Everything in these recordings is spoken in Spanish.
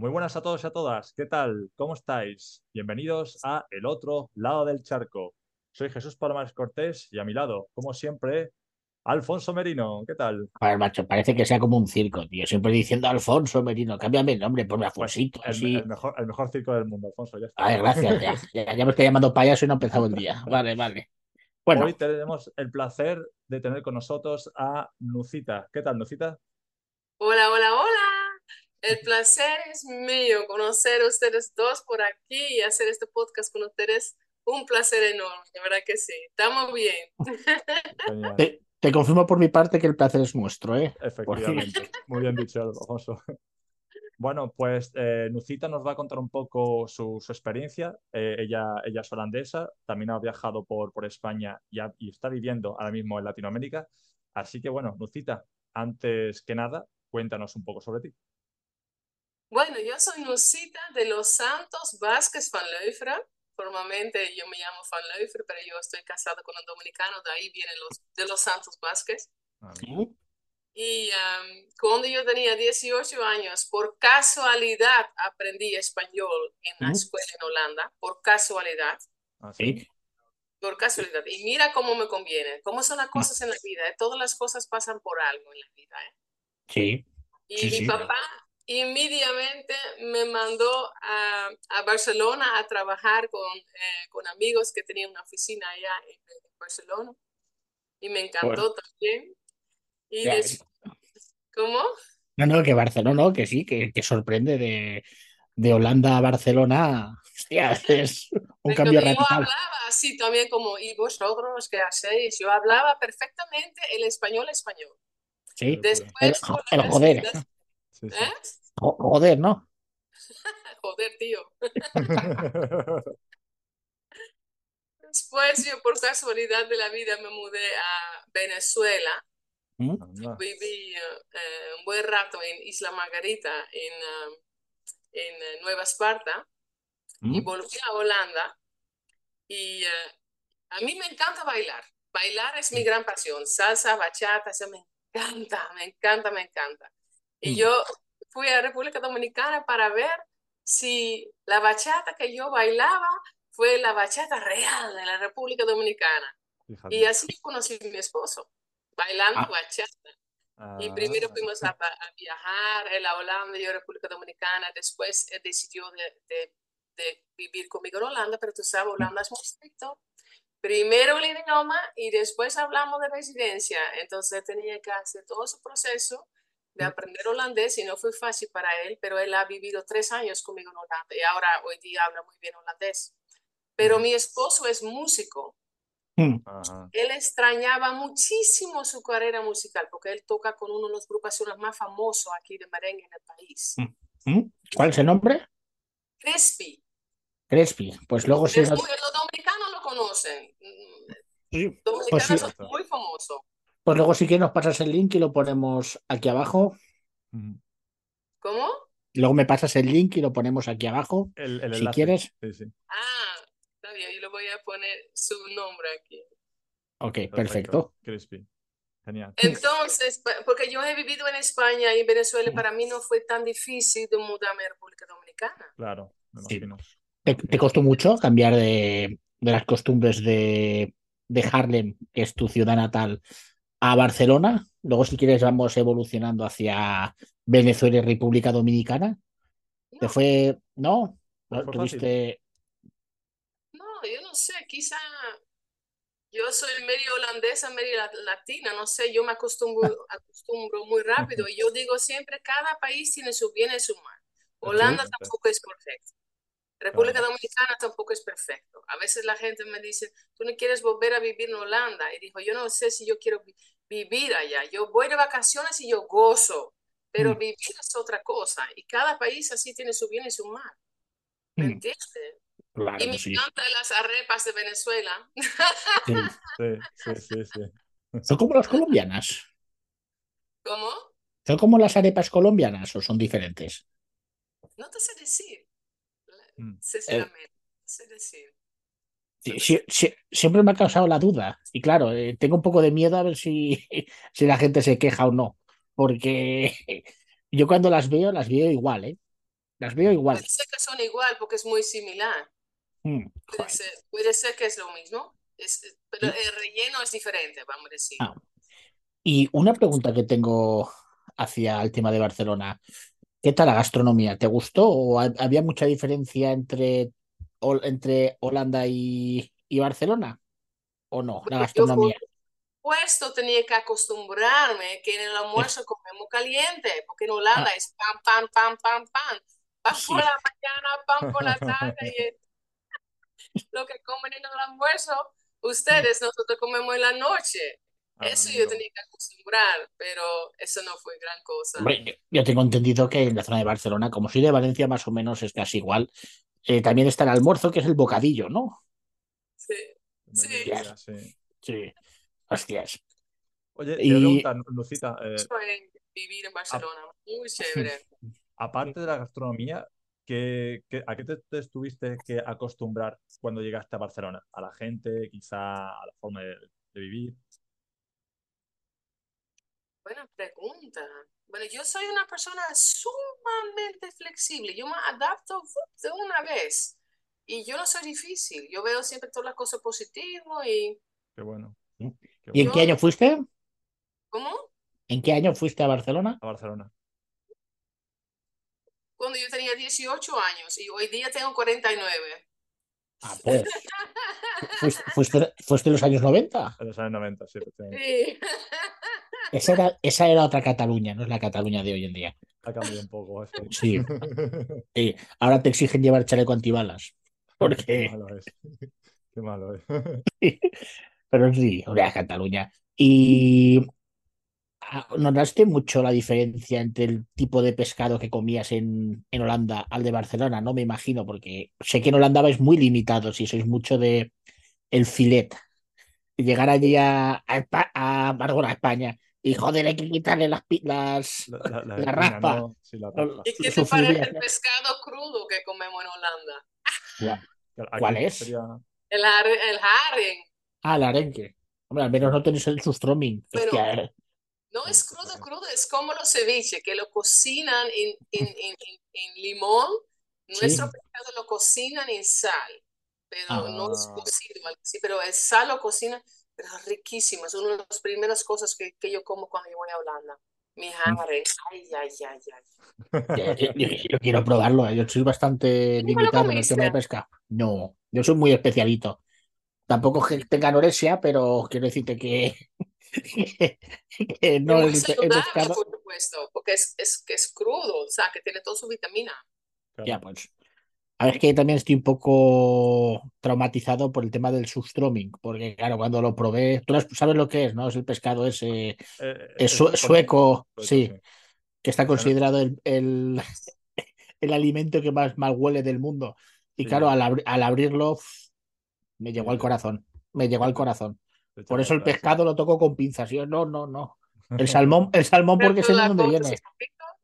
Muy buenas a todos y a todas. ¿Qué tal? ¿Cómo estáis? Bienvenidos a El Otro Lado del Charco. Soy Jesús Palomares Cortés y a mi lado, como siempre, Alfonso Merino. ¿Qué tal? A ver, macho, parece que sea como un circo, tío. Siempre diciendo Alfonso Merino, cámbiame el nombre, ponme Alfonsito, el, así. el mejor, el mejor circo del mundo, Alfonso. Ya está. A ver, gracias, ya, ya, ya me estoy llamando payaso y no ha empezado el día. Vale, vale. Bueno, Hoy tenemos el placer de tener con nosotros a Nucita. ¿Qué tal, Nucita? Hola, hola, hola. El placer es mío conocer a ustedes dos por aquí y hacer este podcast con ustedes. Un placer enorme, de verdad que sí. Estamos bien. Te, te confirmo por mi parte que el placer es nuestro, ¿eh? Efectivamente. Muy bien dicho, Alfonso. Bueno, pues eh, Nucita nos va a contar un poco su, su experiencia. Eh, ella, ella es holandesa, también ha viajado por, por España y, ha- y está viviendo ahora mismo en Latinoamérica. Así que bueno, Nucita, antes que nada, cuéntanos un poco sobre ti. Bueno, yo soy Nusita de Los Santos Vázquez Van Leufra. Formalmente yo me llamo Van Leufra, pero yo estoy casada con un dominicano, de ahí vienen los de Los Santos Vázquez. Ah. Y um, cuando yo tenía 18 años, por casualidad aprendí español en la ¿Mm? escuela en Holanda, por casualidad. ah, sí. Sí. Por casualidad. Y mira cómo me conviene, cómo son las cosas en la vida. ¿eh? Todas las cosas pasan por algo en la vida. ¿eh? Sí. Y Sí, mi sí. papá inmediatamente me mandó a, a Barcelona a trabajar con, eh, con amigos que tenían una oficina allá en, en Barcelona. Y me encantó también. Y Ya, des- ¿Cómo? No, no, que Barcelona, no, que sí, que, que sorprende de, de Holanda a Barcelona. Hostia, es un cambio yo radical. hablaba así también como, ¿y vosotros qué hacéis? Yo hablaba perfectamente el español español. Sí. El, Después, la Pero joder, necesidad- sí, sí. ¿Eh? jo- joder, ¿no? Joder, tío. Después yo por casualidad de la vida me mudé a Venezuela. ¿Mm? Viví eh, un buen rato en Isla Margarita, en, eh, en Nueva Esparta, y ¿Mm? volví a Holanda. Y eh, a mí me encanta bailar. Bailar es mi gran pasión. Salsa, bachata, eso me encanta, me encanta, me encanta. Y Mm. yo fui a República Dominicana para ver si la bachata que yo bailaba fue la bachata real de la República Dominicana. Fíjate. Y así conocí a mi esposo, bailando Ah. bachata. Y Ah, primero fuimos a, a viajar, él a Holanda, yo a República Dominicana. Después él decidió de, de- de vivir conmigo en Holanda, pero tú sabes, Holanda es muy estricto. Primero el idioma y después hablamos de residencia. Entonces tenía que hacer todo su proceso de aprender holandés y no fue fácil para él, pero él ha vivido tres años conmigo en Holanda y ahora hoy día habla muy bien holandés. Pero mi esposo es músico. ¿Mm? Ajá. Él extrañaba muchísimo su carrera musical porque él toca con uno de los agrupaciones más famosos aquí de merengue en el país. ¿Mm? ¿Cuál es el nombre? Crispy. Crespi. Pues luego si Es nos- muy- los dominicanos lo conocen. Mm, sí, Dominicanos Pues sí. son muy famosos. Pues luego si quieres nos pasas el link y lo ponemos aquí abajo. ¿Cómo? Luego me pasas el link y lo ponemos aquí abajo. El, el Si enlace. quieres. Sí, sí. Ah, está bien, yo le voy a poner su nombre aquí. Ok, perfecto. Crispy. Genial. Entonces, porque yo he vivido en España y en Venezuela, y para mí no fue tan difícil de mudarme a República Dominicana. Claro, me Sí. imagino. ¿Te, te costó mucho cambiar de, de las costumbres de, de Harlem, que es tu ciudad natal, a Barcelona? Luego, si quieres, vamos evolucionando hacia Venezuela y República Dominicana. ¿Te No, fue? ¿No? ¿No. ¿Tuviste? no, yo no sé, quizá yo soy medio holandesa, medio la- latina, no sé, yo me acostumbro, acostumbro muy rápido y yo digo siempre, cada país tiene su bien y su mal. Holanda tampoco es perfecto. República. Dominicana tampoco es perfecto. A veces la gente me dice, tú no quieres volver a vivir en Holanda. Y digo, yo no sé si yo quiero vi- vivir allá. Yo voy de vacaciones y yo gozo, pero Mm. vivir es otra cosa. Y cada país así tiene su bien y su mal. ¿Me Mm, entiendes? Claro Y me sí. encantan las arepas de Venezuela. Sí. Sí, sí, sí. ¿Son como las colombianas? ¿Cómo? ¿Son como las arepas colombianas o son diferentes? No te sé decir. Sinceramente. No sé decir. Siempre me ha causado la duda. Y claro, eh, tengo un poco de miedo a ver si, si la gente se queja o no. Porque yo cuando las veo, las veo igual, ¿eh? Las veo igual. Puede ser que son igual porque es muy similar. Mm, Puede ser, puede ser que es lo mismo, es, pero Sí. el relleno es diferente, vamos a decir. Ah. Y una pregunta que tengo hacia el tema de Barcelona. ¿Qué tal la gastronomía? ¿Te gustó o ha- había mucha diferencia entre, Hol- entre Holanda y, y Barcelona? ¿O no? La Yo gastronomía. por supuesto tenía que acostumbrarme que en el almuerzo comemos caliente, porque en Holanda es pan, pan, pan, pan, pan. Pan Sí. por la mañana, pan por la tarde. y es lo que comen en el almuerzo, ustedes, nosotros comemos en la noche. Eso yo tenía que acostumbrar, pero eso no fue gran cosa. Hombre, yo, yo tengo entendido que en la zona de Barcelona, como soy de Valencia, más o menos es casi igual. Eh, también está el almuerzo, que es el bocadillo, ¿no? Sí. Sí. mediodía, sí. Sí. Hostias. Oye, te Y- voy a preguntar, Lucita, eh, vivir en Barcelona, muy chévere. aparte de la gastronomía, ¿qué, qué- a qué te, te estuviste que acostumbrar cuando llegaste a Barcelona? ¿A la gente, quizá a la forma de, de vivir? Buena pregunta. Bueno, yo soy una persona sumamente flexible. Yo me adapto de una vez. Y yo no soy difícil. Yo veo siempre todas las cosas positivas y... Qué bueno. ¿Y Qué en bueno. qué año fuiste? ¿Cómo? ¿En qué año fuiste a Barcelona? A Barcelona. Cuando yo tenía 18 años y hoy día tengo 49. Ah, pues. ¿Fuiste, fuiste, fuiste en los años 90? En los años 90, sí. Sí. Esa era, esa era otra Cataluña, no es la Cataluña de hoy en día. Ha cambiado un poco eso. Sí. Sí, ahora te exigen llevar chaleco antibalas. Qué Porque, malo es. Qué malo es. pero sí, la Cataluña. Y ¿notaste mucho la diferencia entre el tipo de pescado que comías en, en Holanda al de Barcelona? No me imagino, porque sé que en Holanda vais muy limitados y sois mucho de el filet. Llegar allí a, a, a, a España y joder, hay que quitarle las, las, La, la- la raspa. ¿no? Sí, la. ¿Y qué te parece el pescado crudo que comemos en Holanda? ¿Cuál es? sería- El, el haring. Ah, el arenque. Hombre, al menos no tenéis el sustroming. Pero- Hostia, eh. No es crudo, crudo, es como los ceviches, que lo cocinan en, en, en, en- en limón. Nuestro Sí. pescado lo cocinan en sal, pero no es Ah. cocido, así, pero el sal lo cocinan, es riquísimo. Es una de las primeras cosas que, que yo como cuando yo voy a Holanda. Mi haring. Ay, ay, ay, ay. Ya, Yo, yo- yo quiero probarlo, eh. Yo soy bastante ¿Nunca lo limitado en el tema de pesca. No, yo soy muy especialito. Tampoco que tenga anorexia, pero quiero decirte que, que no es pescado. por supuesto, porque es, es, que es crudo, o sea, que tiene toda su vitamina. claro. Ya, pues. A ver, es que también estoy un poco traumatizado por el tema del sustroming, porque claro, cuando lo probé, tú sabes lo que es, ¿no? Es el pescado ese Eh, es es su- sueco, sí, que está considerado el, el, el alimento que más mal huele del mundo. Y Sí. claro, al, abri- al abrirlo, me llegó al corazón, me llegó al corazón. Por eso el pescado lo toco con pinzas. Yo no, no, no. El salmón, el salmón porque sé de dónde viene.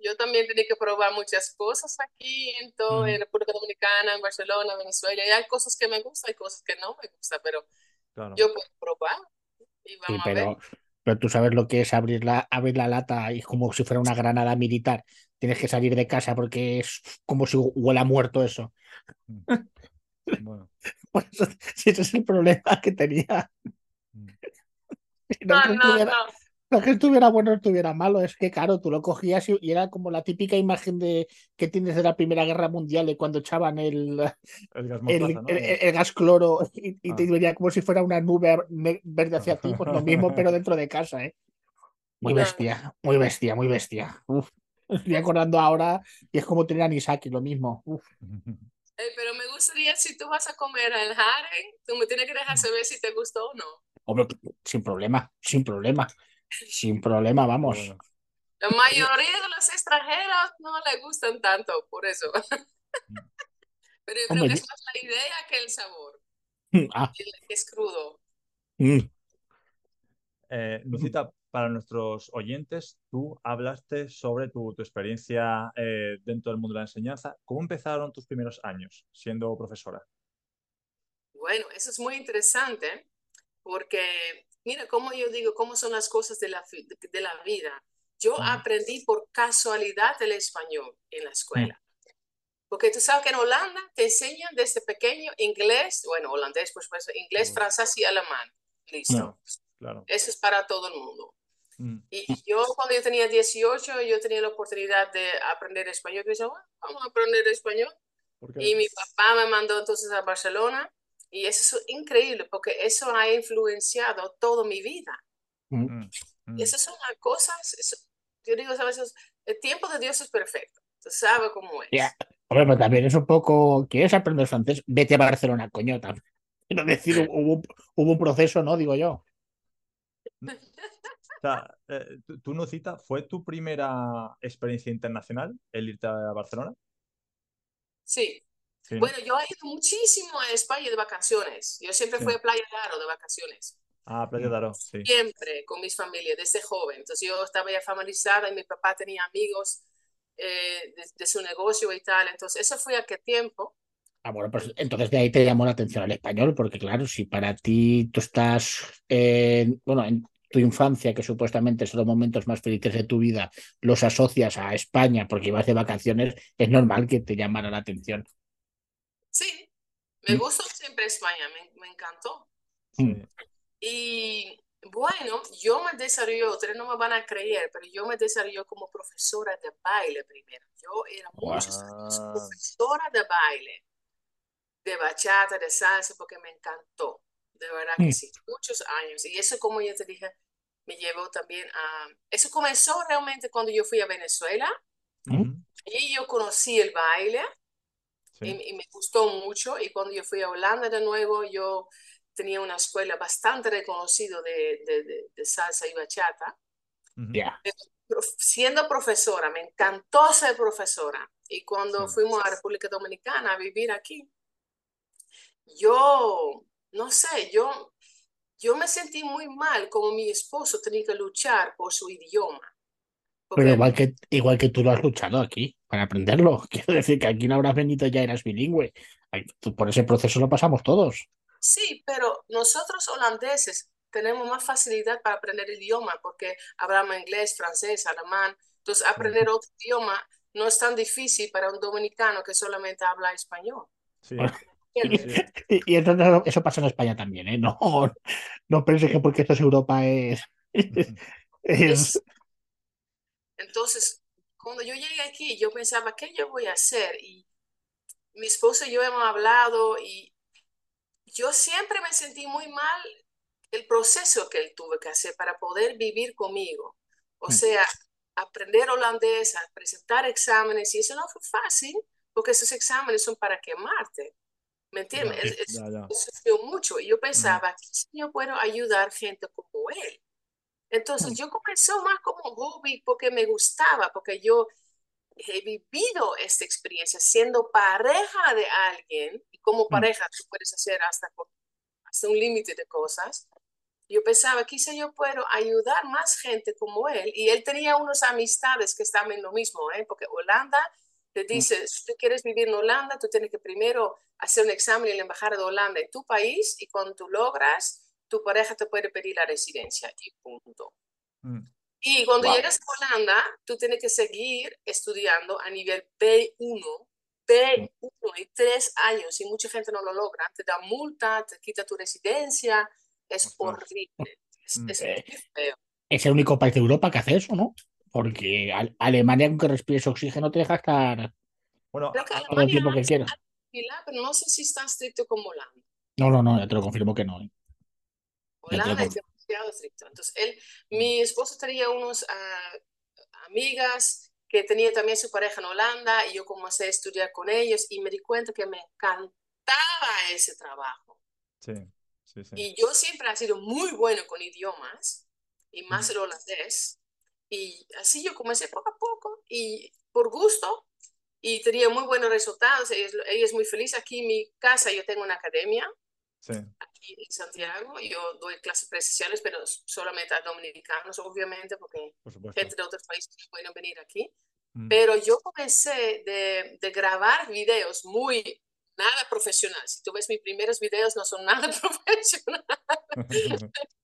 Yo también tenía que probar muchas cosas aquí, en, todo, Mm. en República Dominicana, en Barcelona, Venezuela. Y hay cosas que me gustan, hay cosas que no me gustan, pero Claro. yo puedo probar y Sí, vamos a ver. pero, pero tú sabes lo que es abrir la, abrir la lata y es como si fuera una granada militar. Tienes que salir de casa porque es como si huela muerto eso. Bueno. Por eso, si ese es el problema que tenía. Mm. No, No, no, no. No que estuviera bueno o estuviera malo, es que claro, tú lo cogías y, y era como la típica imagen de que tienes de la Primera Guerra Mundial de cuando echaban el, El gas el, ¿no? el- el gas cloro y, y te Ah. venía como si fuera una nube verde hacia ti, pues lo mismo, pero dentro de casa, ¿eh? Muy bestia, muy bestia, muy bestia. Uf. Estoy acordando ahora y es como tener anisaki, lo mismo. Uf. Eh, pero me gustaría, si tú vas a comer el haring, tú me tienes que dejar saber si te gustó o no. Hombre, sin problema, sin problema, sin problema, vamos. Bueno. La mayoría de los extranjeros no les gustan tanto, por eso. Pero yo creo Hombre, que es más la idea que el sabor, Ah, que es crudo. mm. Eh, Lucita, para nuestros oyentes, tú hablaste sobre tu, tu experiencia eh, dentro del mundo de la enseñanza. ¿Cómo empezaron tus primeros años siendo profesora? Bueno, eso es muy interesante porque, mira, como yo digo, cómo son las cosas de la, de la vida. Yo aprendí por casualidad el español en la escuela. Porque tú sabes que en Holanda te enseñan desde pequeño inglés, bueno, holandés, pues, pues inglés, francés y alemán. Listo. claro. Eso es para todo el mundo. Mm. Y yo cuando yo tenía 18, yo tenía la oportunidad de aprender español. Yo, vamos a aprender español. Y mi papá me mandó entonces a Barcelona. Y eso es increíble porque eso ha influenciado toda mi vida. Mm. Mm. Y esas son las cosas, yo digo, ¿sabes? El tiempo de Dios es perfecto. Tú sabes cómo es. Yeah. pero también es un poco, ¿quieres aprender francés? Vete a Barcelona, coño. Quiero decir, hubo, hubo un proceso, ¿no? Digo yo. O sea, eh, ¿tú, Nucita, fue tu primera experiencia internacional el irte a Barcelona? Sí. Bueno, yo he ido muchísimo a España de vacaciones. Yo siempre fui a Playa Daro de vacaciones. Ah, Playa Daro, sí. Siempre con mis familias, desde joven. Entonces yo estaba ya familiarizada y mi papá tenía amigos eh, de, su negocio y tal. Entonces eso fue a qué tiempo. Ah, bueno, pues entonces de ahí te llamó la atención al español, porque claro, si para ti tú estás, bueno, en tu infancia, que supuestamente son los momentos más felices de tu vida, los asocias a España porque ibas de vacaciones, es normal que te llamara la atención. Sí, me mm. gustó siempre España, me, encantó. Mm. Y bueno, yo me desarrollé, ustedes no me van a creer, pero yo me desarrollé como profesora de baile primero. Yo era muchos años profesora de baile, de bachata, de salsa, porque me encantó. De verdad que mm. sí, muchos años. Y eso, como ya te dije, me llevó también a... Eso comenzó realmente cuando yo fui a Venezuela y yo conocí el baile y, me gustó mucho. Y cuando yo fui a Holanda de nuevo, yo tenía una escuela bastante reconocida de, de, de, salsa y bachata. Siendo profesora, me encantó ser profesora. Y cuando fuimos a República Dominicana a vivir aquí, yo, no sé, yo yo me sentí muy mal como mi esposo tenía que luchar por su idioma. Pero igual que, igual que tú lo has luchado aquí para aprenderlo. Quiero decir que aquí no habrás venido ya eras bilingüe. Por ese proceso lo pasamos todos. Sí, pero nosotros holandeses tenemos más facilidad para aprender el idioma porque hablamos inglés, francés, alemán. Entonces, aprender otro idioma no es tan difícil para un dominicano que solamente habla español. Sí. Y, entonces eso pasa en España también, ¿eh? No, no que porque esto es Europa es, Entonces, cuando yo llegué aquí, yo pensaba, ¿qué yo voy a hacer? Y mi esposo y yo hemos hablado y yo siempre me sentí muy mal el proceso que él tuvo que hacer para poder vivir conmigo. O mm. sea, aprender holandés, presentar exámenes, y eso no fue fácil, porque esos exámenes son para quemarte. ¿Me entiendes? Sufrió mucho y yo pensaba, si yo puedo ayudar gente como él. Entonces yo comencé más como hobby porque me gustaba, porque yo he vivido esta experiencia siendo pareja de alguien y como mm. pareja tú puedes hacer hasta, hasta un límite de cosas. Yo pensaba, quizá yo puedo ayudar más gente como él. Y él tenía unas amistades que estaban en lo mismo, ¿eh? porque Holanda te mm. dice, si tú quieres vivir en Holanda, tú tienes que primero hacer un examen en la Embajada de Holanda en tu país y cuando tú logras, tu pareja te puede pedir la residencia y punto. Mm. Y cuando llegas a Holanda, tú tienes que seguir estudiando a nivel B1, B1 y tres años y mucha gente no lo logra. Te da multa, te quita tu residencia, es horrible. Es, mm. eh, feo. Es el único país de Europa que hace eso, ¿no? Porque Alemania, aunque respires oxígeno, te deja estar bueno, todo el tiempo que quieras pero no sé si es tan estricto como Holanda. No, no, no, ya te lo confirmo que no. ¿eh? Holanda es demasiado estricto. Entonces, él, mi esposo tenía unos ah, amigas que tenía también su pareja en Holanda y yo comencé a estudiar con ellos y me di cuenta que me encantaba ese trabajo. Sí, sí, sí. Y yo siempre he sido muy bueno con idiomas y más el holandés. Y así yo comencé poco a poco y por gusto y tenía muy buenos resultados. Ella es, muy feliz. Aquí en mi casa yo tengo una academia. Aquí en Santiago, yo doy clases presenciales, pero solamente a dominicanos, obviamente, porque gente de otros países pueden venir aquí. Mm. Pero yo comencé de, de, grabar videos muy, nada profesional. Si tú ves mis primeros videos, no son nada profesionales.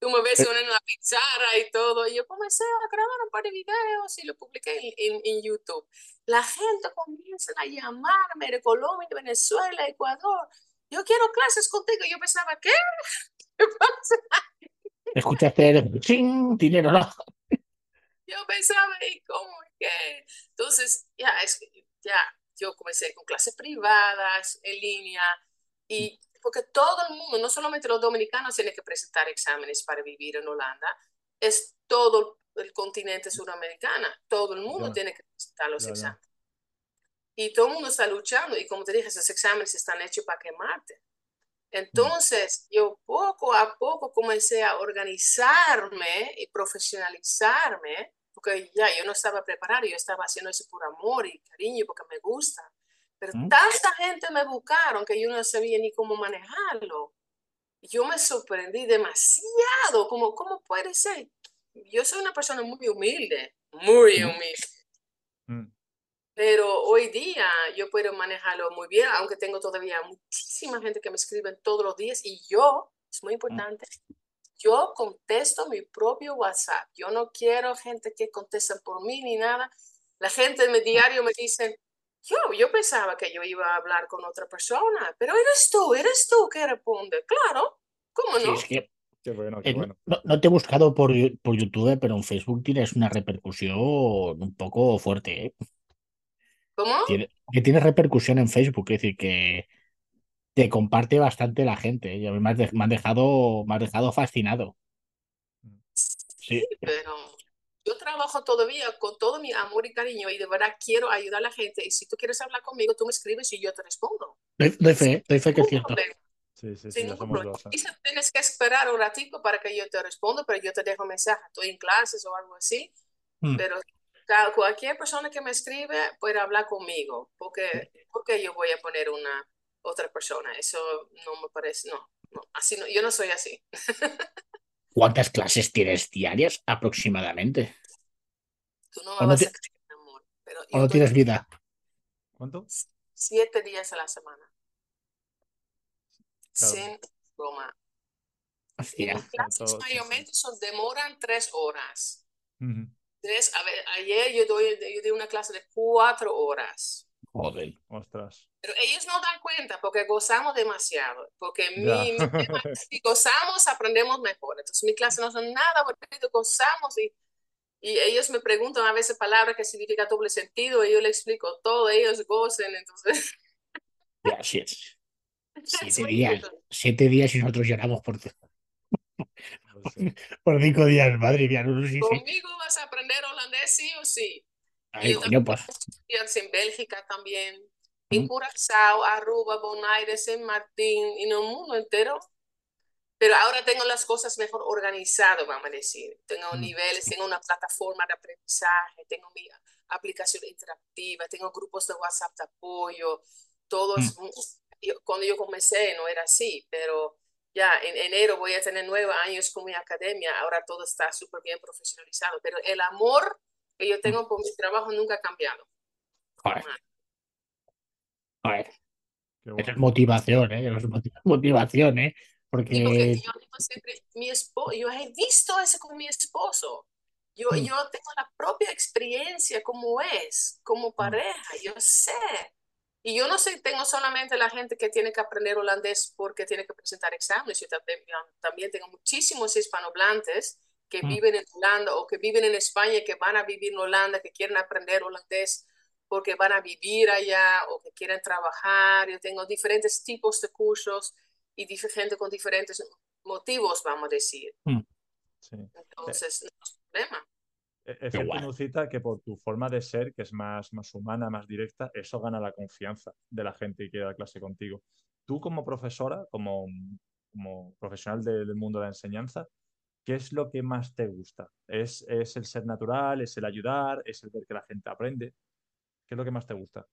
Tú me ves en la pizarra y todo. Y yo comencé a grabar un par de videos y lo publiqué en, en, YouTube. La gente comienza a llamarme de Colombia, de Venezuela, Ecuador. Yo quiero clases contigo. Yo pensaba, ¿qué? ¿Qué pasa? Escuchaste el ching, dinero, ¿no? Yo pensaba, ¿y cómo que? Entonces, ya, es, ya, yo comencé con clases privadas, en línea, y porque todo el mundo, no solamente los dominicanos tienen que presentar exámenes para vivir en Holanda, es todo el continente sudamericano, todo el mundo tiene que presentar los exámenes. Y todo el mundo está luchando y como te dije, esos exámenes están hechos para quemarte. Entonces, yo poco a poco comencé a organizarme y profesionalizarme, porque ya yo no estaba preparado, yo estaba haciendo eso por amor y cariño, porque me gusta. Pero tanta gente me buscaron que yo no sabía ni cómo manejarlo. Yo me sorprendí demasiado. como ¿Cómo puede ser? Yo soy una persona muy humilde, muy humilde. Mm. Pero hoy día yo puedo manejarlo muy bien, aunque tengo todavía muchísima gente que me escribe todos los días y yo, es muy mm. importante, yo contesto mi propio WhatsApp. Yo no quiero gente que conteste por mí ni nada. La gente en mi diario me dice, yo, yo pensaba que yo iba a hablar con otra persona, pero eres tú, eres tú que responde. Claro, ¿cómo no? Qué bueno, qué bueno. No, te he buscado por, por, YouTube, pero en Facebook tienes una repercusión un poco fuerte. ¿eh? ¿Cómo? Tiene, que tiene repercusión en Facebook, es decir, que te comparte bastante la gente. ¿eh? me, has me, dejado, me has dejado fascinado. Sí, pero yo trabajo todavía con todo mi amor y cariño y de verdad quiero ayudar a la gente. Y si tú quieres hablar conmigo, tú me escribes y yo te respondo. Doy, fe, doy fe que es cierto. Sí, sí, sí. Y si tienes que esperar un ratito para que yo te responda, pero yo te dejo mensaje. Estoy en clases o algo así. Mm. Pero cualquier persona que me escribe puede hablar conmigo. Porque, porque yo voy a poner una otra persona. Eso no me parece. No, no así no, yo no soy así. ¿Cuántas clases tienes diarias aproximadamente? Tú no me vas a creer, amor. Pero ¿O no tienes vida? ¿Cuánto? Siete días a la semana. Sin broma. Así Las clases mayormente son, demoran tres horas. Tres, a ver, ayer yo doy, yo di una clase de cuatro horas. Joder. Ostras. Pero ellos no dan cuenta porque gozamos demasiado, porque mi, si gozamos aprendemos mejor. Entonces mi clase no son nada bonito, gozamos y, y ellos me preguntan a veces palabras que significan doble sentido y yo les explico todo, ellos gocen, entonces... Ya, es. Siete días, siete días y nosotros lloramos por por cinco días, madre mía. No, Conmigo vas a aprender holandés sí o sí. Ay, coño, pues. En Bélgica también, en Curazao, Aruba, Bonaire, San Martín, y en el mundo entero. Pero ahora tengo las cosas mejor organizadas, vamos a decir. Tengo niveles, tengo una plataforma de aprendizaje, tengo mi aplicación interactiva, tengo grupos de WhatsApp de apoyo. Todos, cuando yo comencé no era así, pero ya en enero voy a tener nueve años con mi academia. Ahora todo está súper bien profesionalizado. Pero el amor que yo tengo por mi trabajo nunca ha cambiado. Joder. Joder. Es motivación, ¿eh? Es motivación, ¿eh? Porque... yo digo siempre, mi esposo, yo he visto eso con mi esposo. Yo, mm. yo tengo la propia experiencia como es, como mm. pareja, yo sé. Y yo no sé, tengo solamente la gente que tiene que aprender holandés porque tiene que presentar exámenes. Yo también, también tengo muchísimos hispanohablantes que mm. viven en Holanda o que viven en España que van a vivir en Holanda, que quieren aprender holandés porque van a vivir allá o que quieren trabajar. Yo tengo diferentes tipos de cursos y gente con diferentes motivos, vamos a decir. Mm. Entonces, no es problema. E-, es cierto, que por tu forma de ser, que es más, más humana, más directa, eso gana la confianza de la gente que quiere dar clase contigo. Tú como profesora, como, como profesional del mundo de la enseñanza, ¿qué es lo que más te gusta? ¿Es, ¿Es, el ser natural? ¿Es el ayudar? ¿Es el ver que la gente aprende? ¿Qué es lo que más te gusta?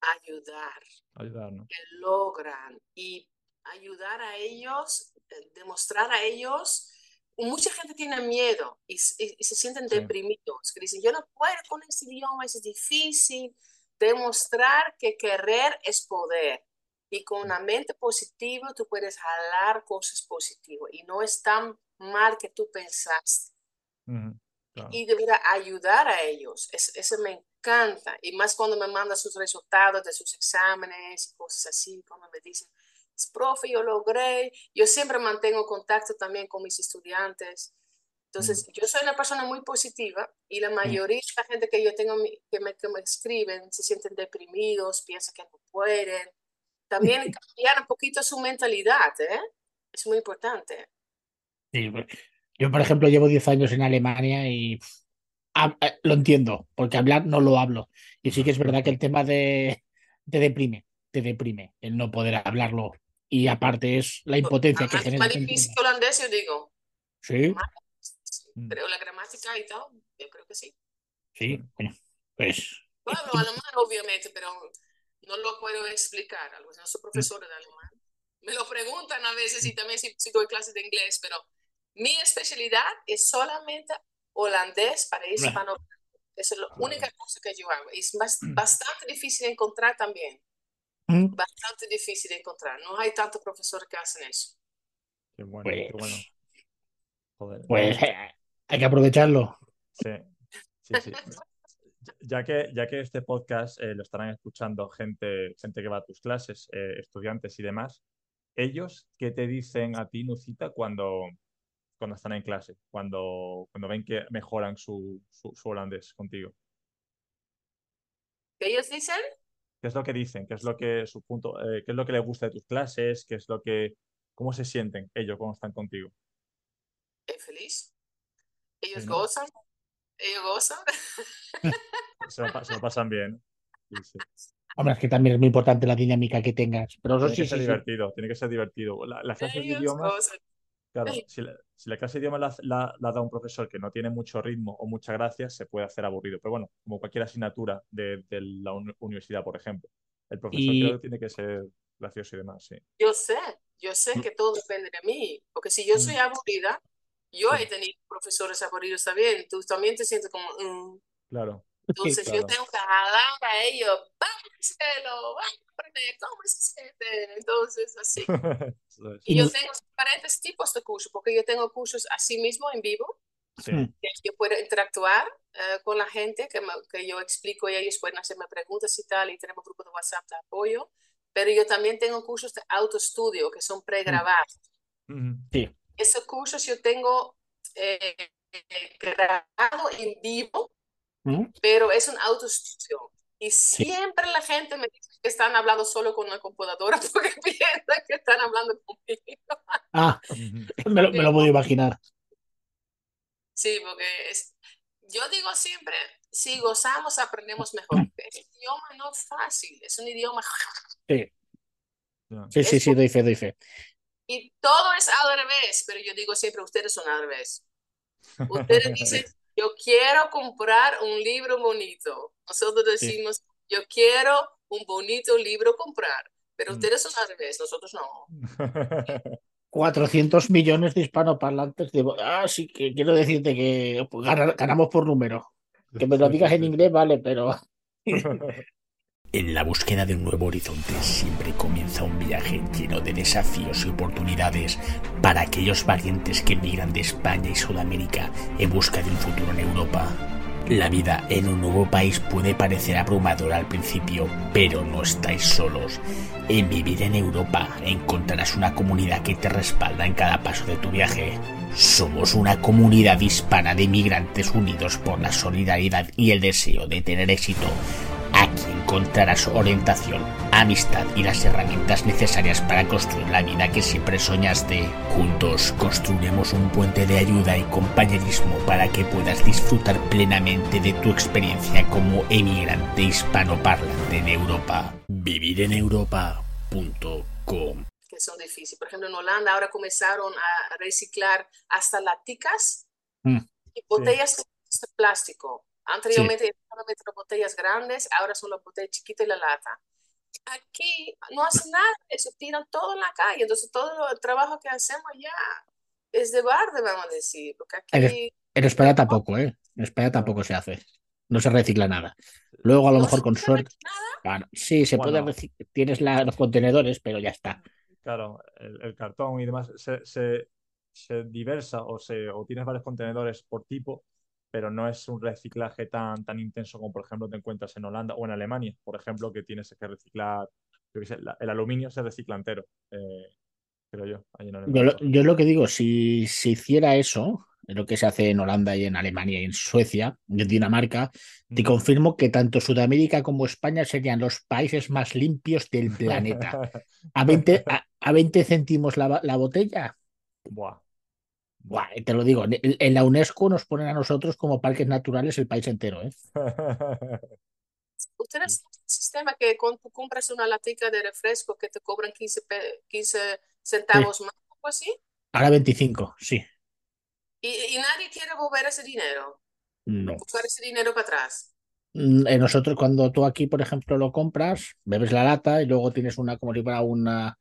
Ayudar. Ayudar, ¿no? Que logran y ayudar a ellos, eh, demostrar a ellos. Mucha gente tiene miedo y, se sienten deprimidos, que dicen, yo no puedo con este idioma, es difícil. Demostrar que querer es poder y con una mente positiva tú puedes jalar cosas positivas y no es tan mal que tú pensaste. Ujú, claro. Y deberá ayudar a ellos. Es- eso me encanta. Y más cuando me manda sus resultados de sus exámenes y cosas así, cuando me dicen, profe, yo logré. Yo siempre mantengo contacto también con mis estudiantes. Entonces, yo soy una persona muy positiva y la mayoría de la gente que yo tengo que me, que me escriben se sienten deprimidos, piensan que no pueden. También cambiar un poquito su mentalidad, ¿eh? Es muy importante. Sí, pues, yo, por ejemplo, llevo 10 años en Alemania y eh, lo entiendo, porque hablar no lo hablo. Y sí que es verdad que el tema de te deprime, te deprime el no poder hablarlo. Y aparte es la impotencia que Además, es genera. más difícil que holandés, yo digo. Sí, Mm. Creo la gramática y tal, yo creo que sí. sí, coño, pues Bueno, alemán obviamente, pero no lo puedo explicar. Algunos no soy profesor de alemán. Me lo preguntan a veces y también si, si doy clases de inglés, pero mi especialidad es solamente holandés para hispano. Esa es la única cosa que yo hago. Es bas- bastante difícil encontrar también. Mm, Bastante difícil de encontrar. No hay tantos profesores que hacen eso. Qué bueno, qué Pues- bueno. Joder. pues eh, hay que aprovecharlo. Sí, sí, sí. Ya que, ya que este podcast eh, lo estarán escuchando gente, gente que va a tus clases, eh, estudiantes y demás, ellos, ¿qué te dicen a ti, Nucita, cuando, cuando están en clase? Cuando, cuando ven que mejoran su, su, su holandés contigo. ¿Qué ellos dicen? ¿Qué es lo que dicen? ¿Qué es lo que su punto, eh, qué es lo que les gusta de tus clases? ¿Qué es lo que, cómo se sienten ellos cuando están contigo? Es feliz. Ellos Sí, ¿no? gozan. Ellos gozan. Se lo, pa- se lo pasan bien. Sí, sí. Hombre, es que también es muy importante la dinámica que tengas. Pero eso Tiene sí, que ser sí, sí. divertido, tiene que ser divertido. La- las clases de Ellos idiomas gozan. Claro, Sí. si la, si la clase de idioma la, la- la da un profesor que no tiene mucho ritmo o mucha gracia, se puede hacer aburrido. Pero bueno, como cualquier asignatura de, de la uni- universidad, por ejemplo. El profesor Y- creo que tiene que ser gracioso y demás, sí. Yo sé, yo sé que todo depende de mí, porque si yo soy Mm. aburrida, yo Sí. he tenido profesores aburridos también, tú también te sientes como, mm. Claro, entonces yo claro. tengo que jalar a ellos, vamos a hacerlo, vamos a aprender, ¿cómo se siente? Entonces, así. Y yo tengo diferentes tipos de cursos, porque yo tengo cursos así mismo en vivo, Sí, que yo puedo interactuar eh, con la gente, que, me- que yo explico y ellos pueden hacerme preguntas y tal, y tenemos grupos de WhatsApp de apoyo, pero yo también tengo cursos de autoestudio que son pregrabados. Sí. Esos cursos yo tengo eh, grabado en vivo, ¿Mm? pero es un autoestudio. Y siempre la gente me dice que están hablando solo con la computadora porque piensan que están hablando conmigo. Ah, me lo, me lo puedo imaginar. Sí, porque es, yo digo siempre, si gozamos, aprendemos mejor. Este idioma no es fácil, es un idioma Sí, sí, sí, Es sí, doy fe, doy fe. y todo es al revés, pero yo digo siempre, ustedes son al revés. Ustedes dicen, yo quiero comprar un libro bonito. Nosotros decimos, yo quiero un bonito libro comprar. Pero Mm. ustedes son al revés, nosotros no. 400 millones de hispanoparlantes. De... Ah, sí, que quiero decirte que pues, gana- ganamos por número. Que me lo digas en inglés, vale, pero En la búsqueda de un nuevo horizonte siempre comienza un viaje lleno de desafíos y oportunidades para aquellos valientes que emigran de España y Sudamérica en busca de un futuro en Europa. La vida en un nuevo país puede parecer abrumadora al principio, pero no estáis solos. En Vivir en Europa encontrarás una comunidad que te respalda en cada paso de tu viaje. Somos una comunidad hispana de inmigrantes unidos por la solidaridad y el deseo de tener éxito. Encontrarás orientación, amistad y las herramientas necesarias para construir la vida que siempre soñaste. Juntos construiremos un puente de ayuda y compañerismo para que puedas disfrutar plenamente de tu experiencia como emigrante hispanoparlante en Europa. Vivireneuropa.com que son difíciles. Por ejemplo, en Holanda ahora comenzaron a reciclar hasta laticas Mm. y botellas de plástico. Anteriormente solamente las botellas grandes, ahora son las botellas chiquitas y la lata. Aquí no hacen nada, eso tiran todo en la calle. Entonces, todo el trabajo que hacemos ya es de barde, vamos a decir. Porque aquí en España tampoco, ¿eh? En España tampoco se hace. No se recicla nada. Luego, a lo no mejor se con puede suerte. Claro, sí, se puede Bueno. reci- Tienes la- los contenedores, pero ya está. Claro, el, el cartón y demás se, se, se diversa o, se, o tienes varios contenedores por tipo, pero no es un reciclaje tan, tan intenso como, por ejemplo, te encuentras en Holanda o en Alemania, por ejemplo, que tienes que reciclar, yo qué sé, la- el aluminio se recicla entero, eh, creo yo. ahí en Yo Alemania. lo, yo lo que digo, si se hiciera eso, lo que se hace en Holanda y en Alemania y en Suecia, y en Dinamarca, te confirmo que tanto Sudamérica como España serían los países más limpios del planeta. A 20, a, a 20 céntimos la, la botella, Buah. Buah, te lo digo, en, la UNESCO nos ponen a nosotros como parques naturales el país entero. ¿eh? Ustedes tienen un sistema que cuando tú compras una latica de refresco que te cobran 15, pe- 15 centavos más, algo así, Ahora 25, sí. y, y nadie quiere volver ese dinero, No. buscar ese dinero para atrás. Mm, eh, Nosotros, cuando tú aquí, por ejemplo, lo compras, bebes la lata y luego tienes una, como si fuera una,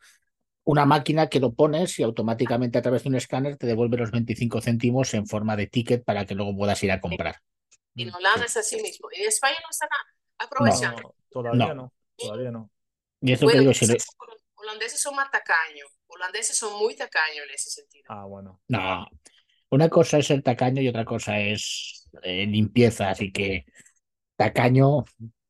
una máquina que lo pones y automáticamente a través de un escáner te devuelve los 25 céntimos en forma de ticket para que luego puedas ir a comprar. Y en Holanda sí. es así mismo. Y en España no están No, aprovechando. todavía No. no, todavía no. Y es lo que Bueno, digo, si lo- quizás los holandeses son más tacaños. Holandeses son muy tacaños en ese sentido. Ah, bueno. no. Una cosa es ser tacaño y otra cosa es eh, limpieza, así que tacaño.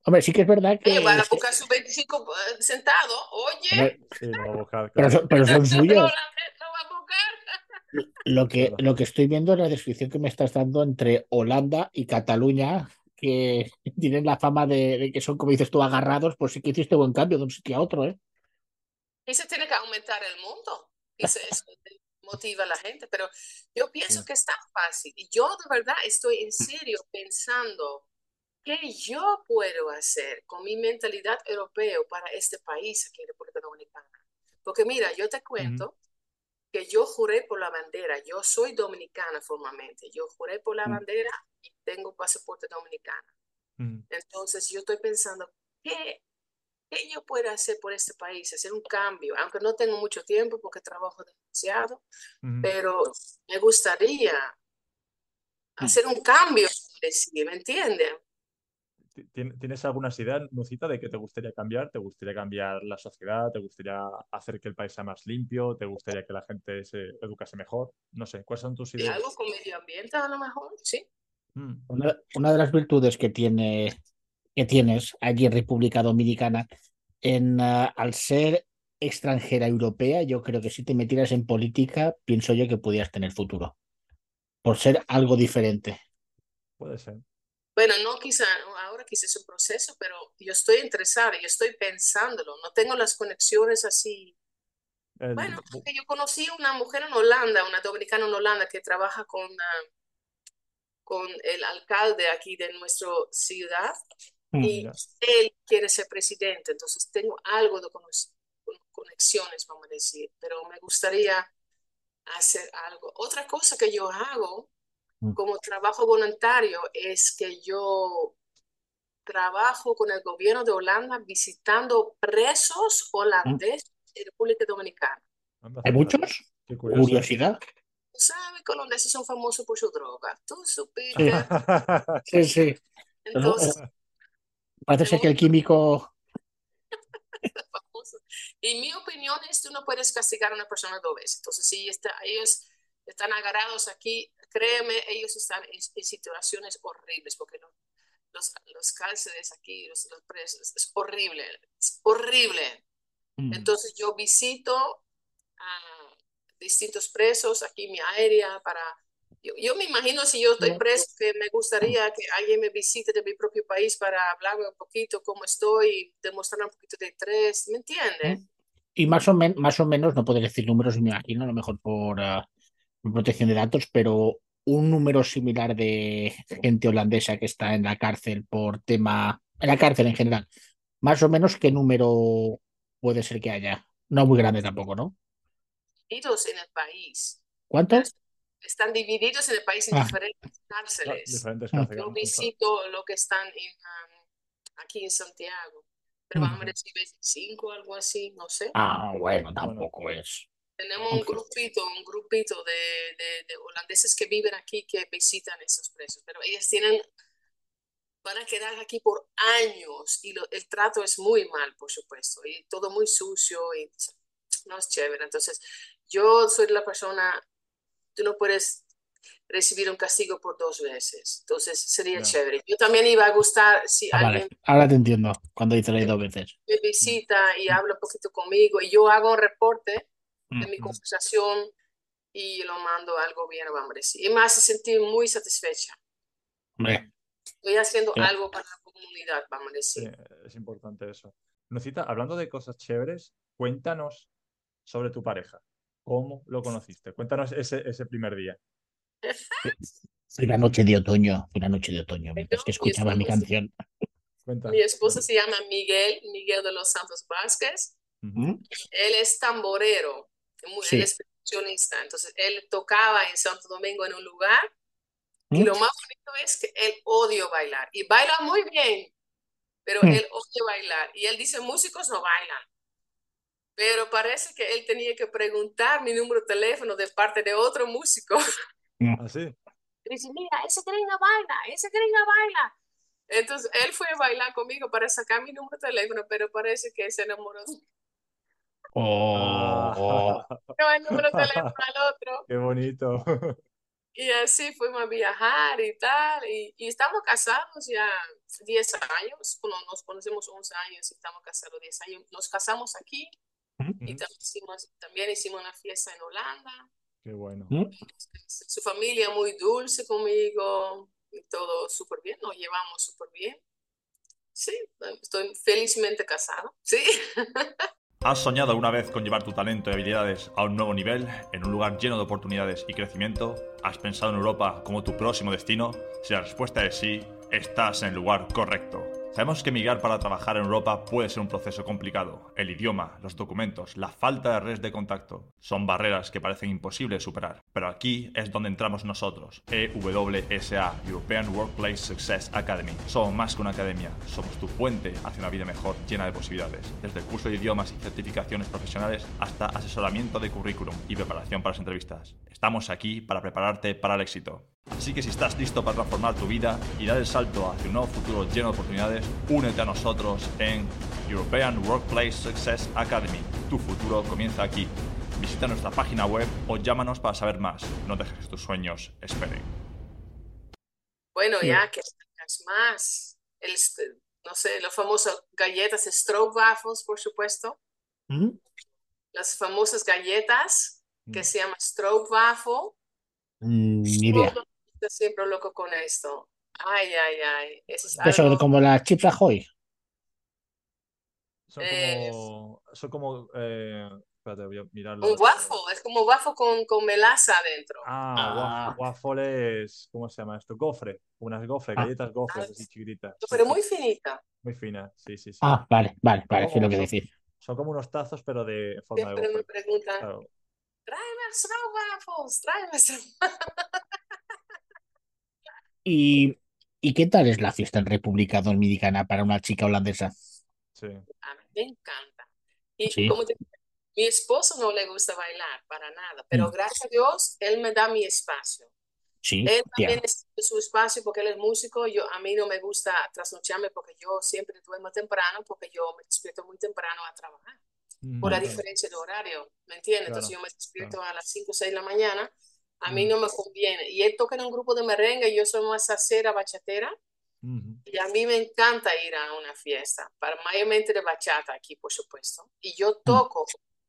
Hombre, sí que es verdad que. Oye, van a buscar sus 25 eh, centavos. Oye, Hombre, Sí, a buscar, pero, claro. son, pero son suyos. holandés no va a buscar. Lo que, lo que estoy viendo es la descripción que me estás dando entre Holanda y Cataluña, que tienen la fama de, de que son, como dices tú, agarrados, pues sí que hiciste buen cambio de un sitio a otro, ¿eh? Y se tiene que aumentar el mundo. Y se- eso motiva a la gente. Pero yo pienso que es tan fácil. Y yo de verdad estoy en serio pensando qué yo puedo hacer con mi mentalidad europeo para este país aquí en República Dominicana. Porque mira, yo te cuento que yo juré por la bandera. Yo soy dominicana formalmente. Yo juré por la Mm. bandera y tengo pasaporte dominicano. Mm, Entonces yo estoy pensando, ¿qué, qué yo puedo hacer por este país? Hacer un cambio, aunque no tengo mucho tiempo porque trabajo demasiado, mm. pero me gustaría hacer un cambio, ¿me entienden? Ti- tien- ¿Tienes algunas ideas, Nucita, de qué te gustaría cambiar? ¿Te gustaría cambiar la sociedad? ¿Te gustaría hacer que el país sea más limpio? ¿Te gustaría que la gente se educase mejor? No sé, ¿cuáles son tus Y ideas? algo con medio ambiente a lo mejor, sí. Mm, Una, una de las virtudes que tiene, que tienes allí en República Dominicana, en, ah, al ser extranjera europea, yo creo que si te metieras en política, pienso yo que podías tener futuro, por ser algo diferente. puede ser. Bueno, no quizá, ahora quizá es un proceso, pero yo estoy interesada, yo estoy pensándolo, no tengo las conexiones así. El- Bueno, yo conocí una mujer en Holanda, una dominicana en Holanda que trabaja con, ah, con el alcalde aquí de nuestra ciudad Mm. y Mira. él quiere ser presidente, entonces tengo algo de conexiones, vamos a decir, pero me gustaría hacer algo. Otra cosa que yo hago Mm. como trabajo voluntario es que yo trabajo con el gobierno de Holanda visitando presos holandeses en República Dominicana. ¿Hay muchos? Qué. Curiosidad. Tú sabes que los holandeses son famosos por su droga. Tú supiste. Sí, sí. Entonces, Parece ser que el químico. Y mi opinión es, tú no puedes castigar a una persona dos veces. Entonces, si está, ellos están agarrados aquí, créeme, ellos están en, en situaciones horribles, porque los, los, los cárceles aquí, los, los presos, es horrible, es horrible. Mm. Entonces, yo visito a distintos presos aquí en mi área para... Yo, yo me imagino si yo estoy preso, que me gustaría que alguien me visite de mi propio país para hablarme un poquito cómo estoy, demostrar un poquito de interés, ¿me entiendes? Y más o, men- más o menos, no puedo decir números, me imagino, a lo mejor por, ah, por protección de datos, pero un número similar de gente holandesa que está en la cárcel por tema, en la cárcel en general, más o menos qué número puede ser que haya. No muy grande tampoco, ¿no? Divididos en el país. ¿Cuántos? Están divididos en el país en Ah. diferentes cárceles. Diferentes cárceles, Yo visito lo que están en, um, aquí en Santiago, pero vamos a decir 25 algo así, no sé. Ah, bueno, tampoco es. Tenemos un Ok. grupito, un grupito de, de, de holandeses que viven aquí que visitan esos presos, pero ellos tienen, van a quedar aquí por años y lo- el trato es muy mal, por supuesto, y todo muy sucio y no es chévere. Entonces, yo soy la persona tú no puedes recibir un castigo por dos veces. Entonces sería chévere. Yo también iba a gustar si Ah, alguien vale, ahora te entiendo cuando dices dos veces. me visita y habla un poquito conmigo y yo hago un reporte de mi conversación y lo mando al gobierno, vamos a decir. Y me hace sentir muy satisfecha. Estoy haciendo Sí. algo para la comunidad, vamos a Sí, decir. es importante eso. Nocita, hablando de cosas chéveres, cuéntanos sobre tu pareja. ¿Cómo lo conociste? Cuéntanos ese, ese primer día. fue una noche de otoño, fue una noche de otoño, mientras que escuchaba mi estamos- canción. Cuéntanos. Mi esposo se llama Miguel, Miguel de los Santos Vázquez. Ujú. ¿Mm? Él es tamborero, muy- Sí. él es percusionista. Entonces, él tocaba en Santo Domingo en un lugar y ¿Mm? lo más bonito es que él odia bailar y baila muy bien, pero Mm. él odia bailar. Y él dice, músicos no bailan. Pero parece que él tenía que preguntar mi número de teléfono de parte de otro músico. ¿Ah, sí? Y dice, mira, ese gringa baila, ese gringa baila. Entonces, él fue a bailar conmigo para sacar mi número de teléfono, pero parece que se enamoró de Oh, no, el número de teléfono al otro. Qué bonito. Y así fuimos a viajar y tal. Y, y estamos casados ya 10 años. Bueno, nos conocemos 11 años y estamos casados 10 años. Nos casamos aquí y también hicimos, también hicimos una fiesta en Holanda. Qué bueno. ¿Mm? Su familia muy dulce conmigo. Y todo súper bien. Nos llevamos súper bien. Sí, estoy felizmente casado. Sí. ¿Has soñado alguna vez con llevar tu talento y habilidades a un nuevo nivel, en un lugar lleno de oportunidades y crecimiento? ¿Has pensado en Europa como tu próximo destino? Si la respuesta es sí, estás en el lugar correcto. Sabemos que migrar para trabajar en Europa puede ser un proceso complicado. El idioma, los documentos, la falta de redes de contacto son barreras que parecen imposibles de superar. Pero aquí es donde entramos nosotros, EWSA, European Workplace Success Academy. Somos más que una academia, somos tu puente hacia una vida mejor llena de posibilidades. Desde el curso de idiomas y certificaciones profesionales hasta asesoramiento de currículum y preparación para las entrevistas. Estamos aquí para prepararte para el éxito. Así que si estás listo para transformar tu vida y dar el salto hacia un nuevo futuro lleno de oportunidades, únete a nosotros en European Workplace Success Academy. Tu futuro comienza aquí. Visita nuestra página web o llámanos para saber más. No dejes que tus sueños esperen. Bueno, ya que más. El, este, no sé, las famosas galletas Stroke Waffles, por supuesto. ¿Mm? Las famosas galletas que Mm. se llaman Stroke Waffle. Mm, Ni idea. Todo está siempre loco con esto. Ay, ay, ay. Eso es Eso, algo. como las chips Ahoy. Son Eh, como. Son como. eh, espérate, voy a mirarlo. Un waffle, es como waffle con, con melaza adentro. Ah, Ah. wa- waffle es. ¿Cómo se llama esto? Gofre. Unas gofre, Ah. galletas gofres Ah, así chiquititas. Pero Sí, muy sí, finita. muy finas. Sí, sí, sí. Ah, vale, vale, vale, sí lo que Son- decir. Son como unos tazos, pero de forma de Siempre me gofre. preguntan, Claro. tráeme Waffles, tráeme ¿Y, ¿Y qué tal es la fiesta en República Dominicana para una chica holandesa? Sí. A mí me encanta. Y Sí. como te mi esposo no le gusta bailar para nada, pero Mm. gracias a Dios, él me da mi espacio. Sí, Él también necesita su espacio porque él es músico. Yo, a mí no me gusta trasnocharme porque yo siempre duermo temprano porque yo me despierto muy temprano a trabajar por la Ujú. diferencia de horario, ¿me entiendes? Entonces Claro, yo me despierto a las 5 o 6 de la mañana, a mí no me conviene. Y él toca en un grupo de merengue, yo soy más salsera, bachatera, Ujú. y a mí me encanta ir a una fiesta, para mayormente de bachata aquí, por supuesto. Y yo toco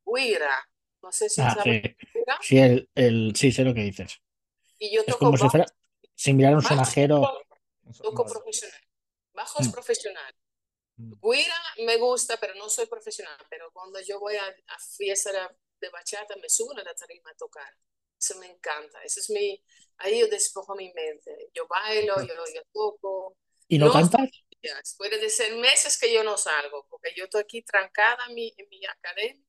guira, no sé si Ah, sabes sí, sí, el, el- sí, sé lo que dices. y yo Es toco como si bajo, fuera similar a un sonajero. toco profesional, bajo es Mm. profesional. Mm. Guira me gusta, pero no soy profesional. Pero cuando yo voy a, a fiesta de, de bachata, me subo a la tarima a tocar. Eso me encanta. Eso es mi, ahí yo despojo mi mente. Yo bailo, yo, yo toco. ¿Y no No, cantas? Puede ser meses que yo no salgo, porque yo estoy aquí trancada en mi, en mi academia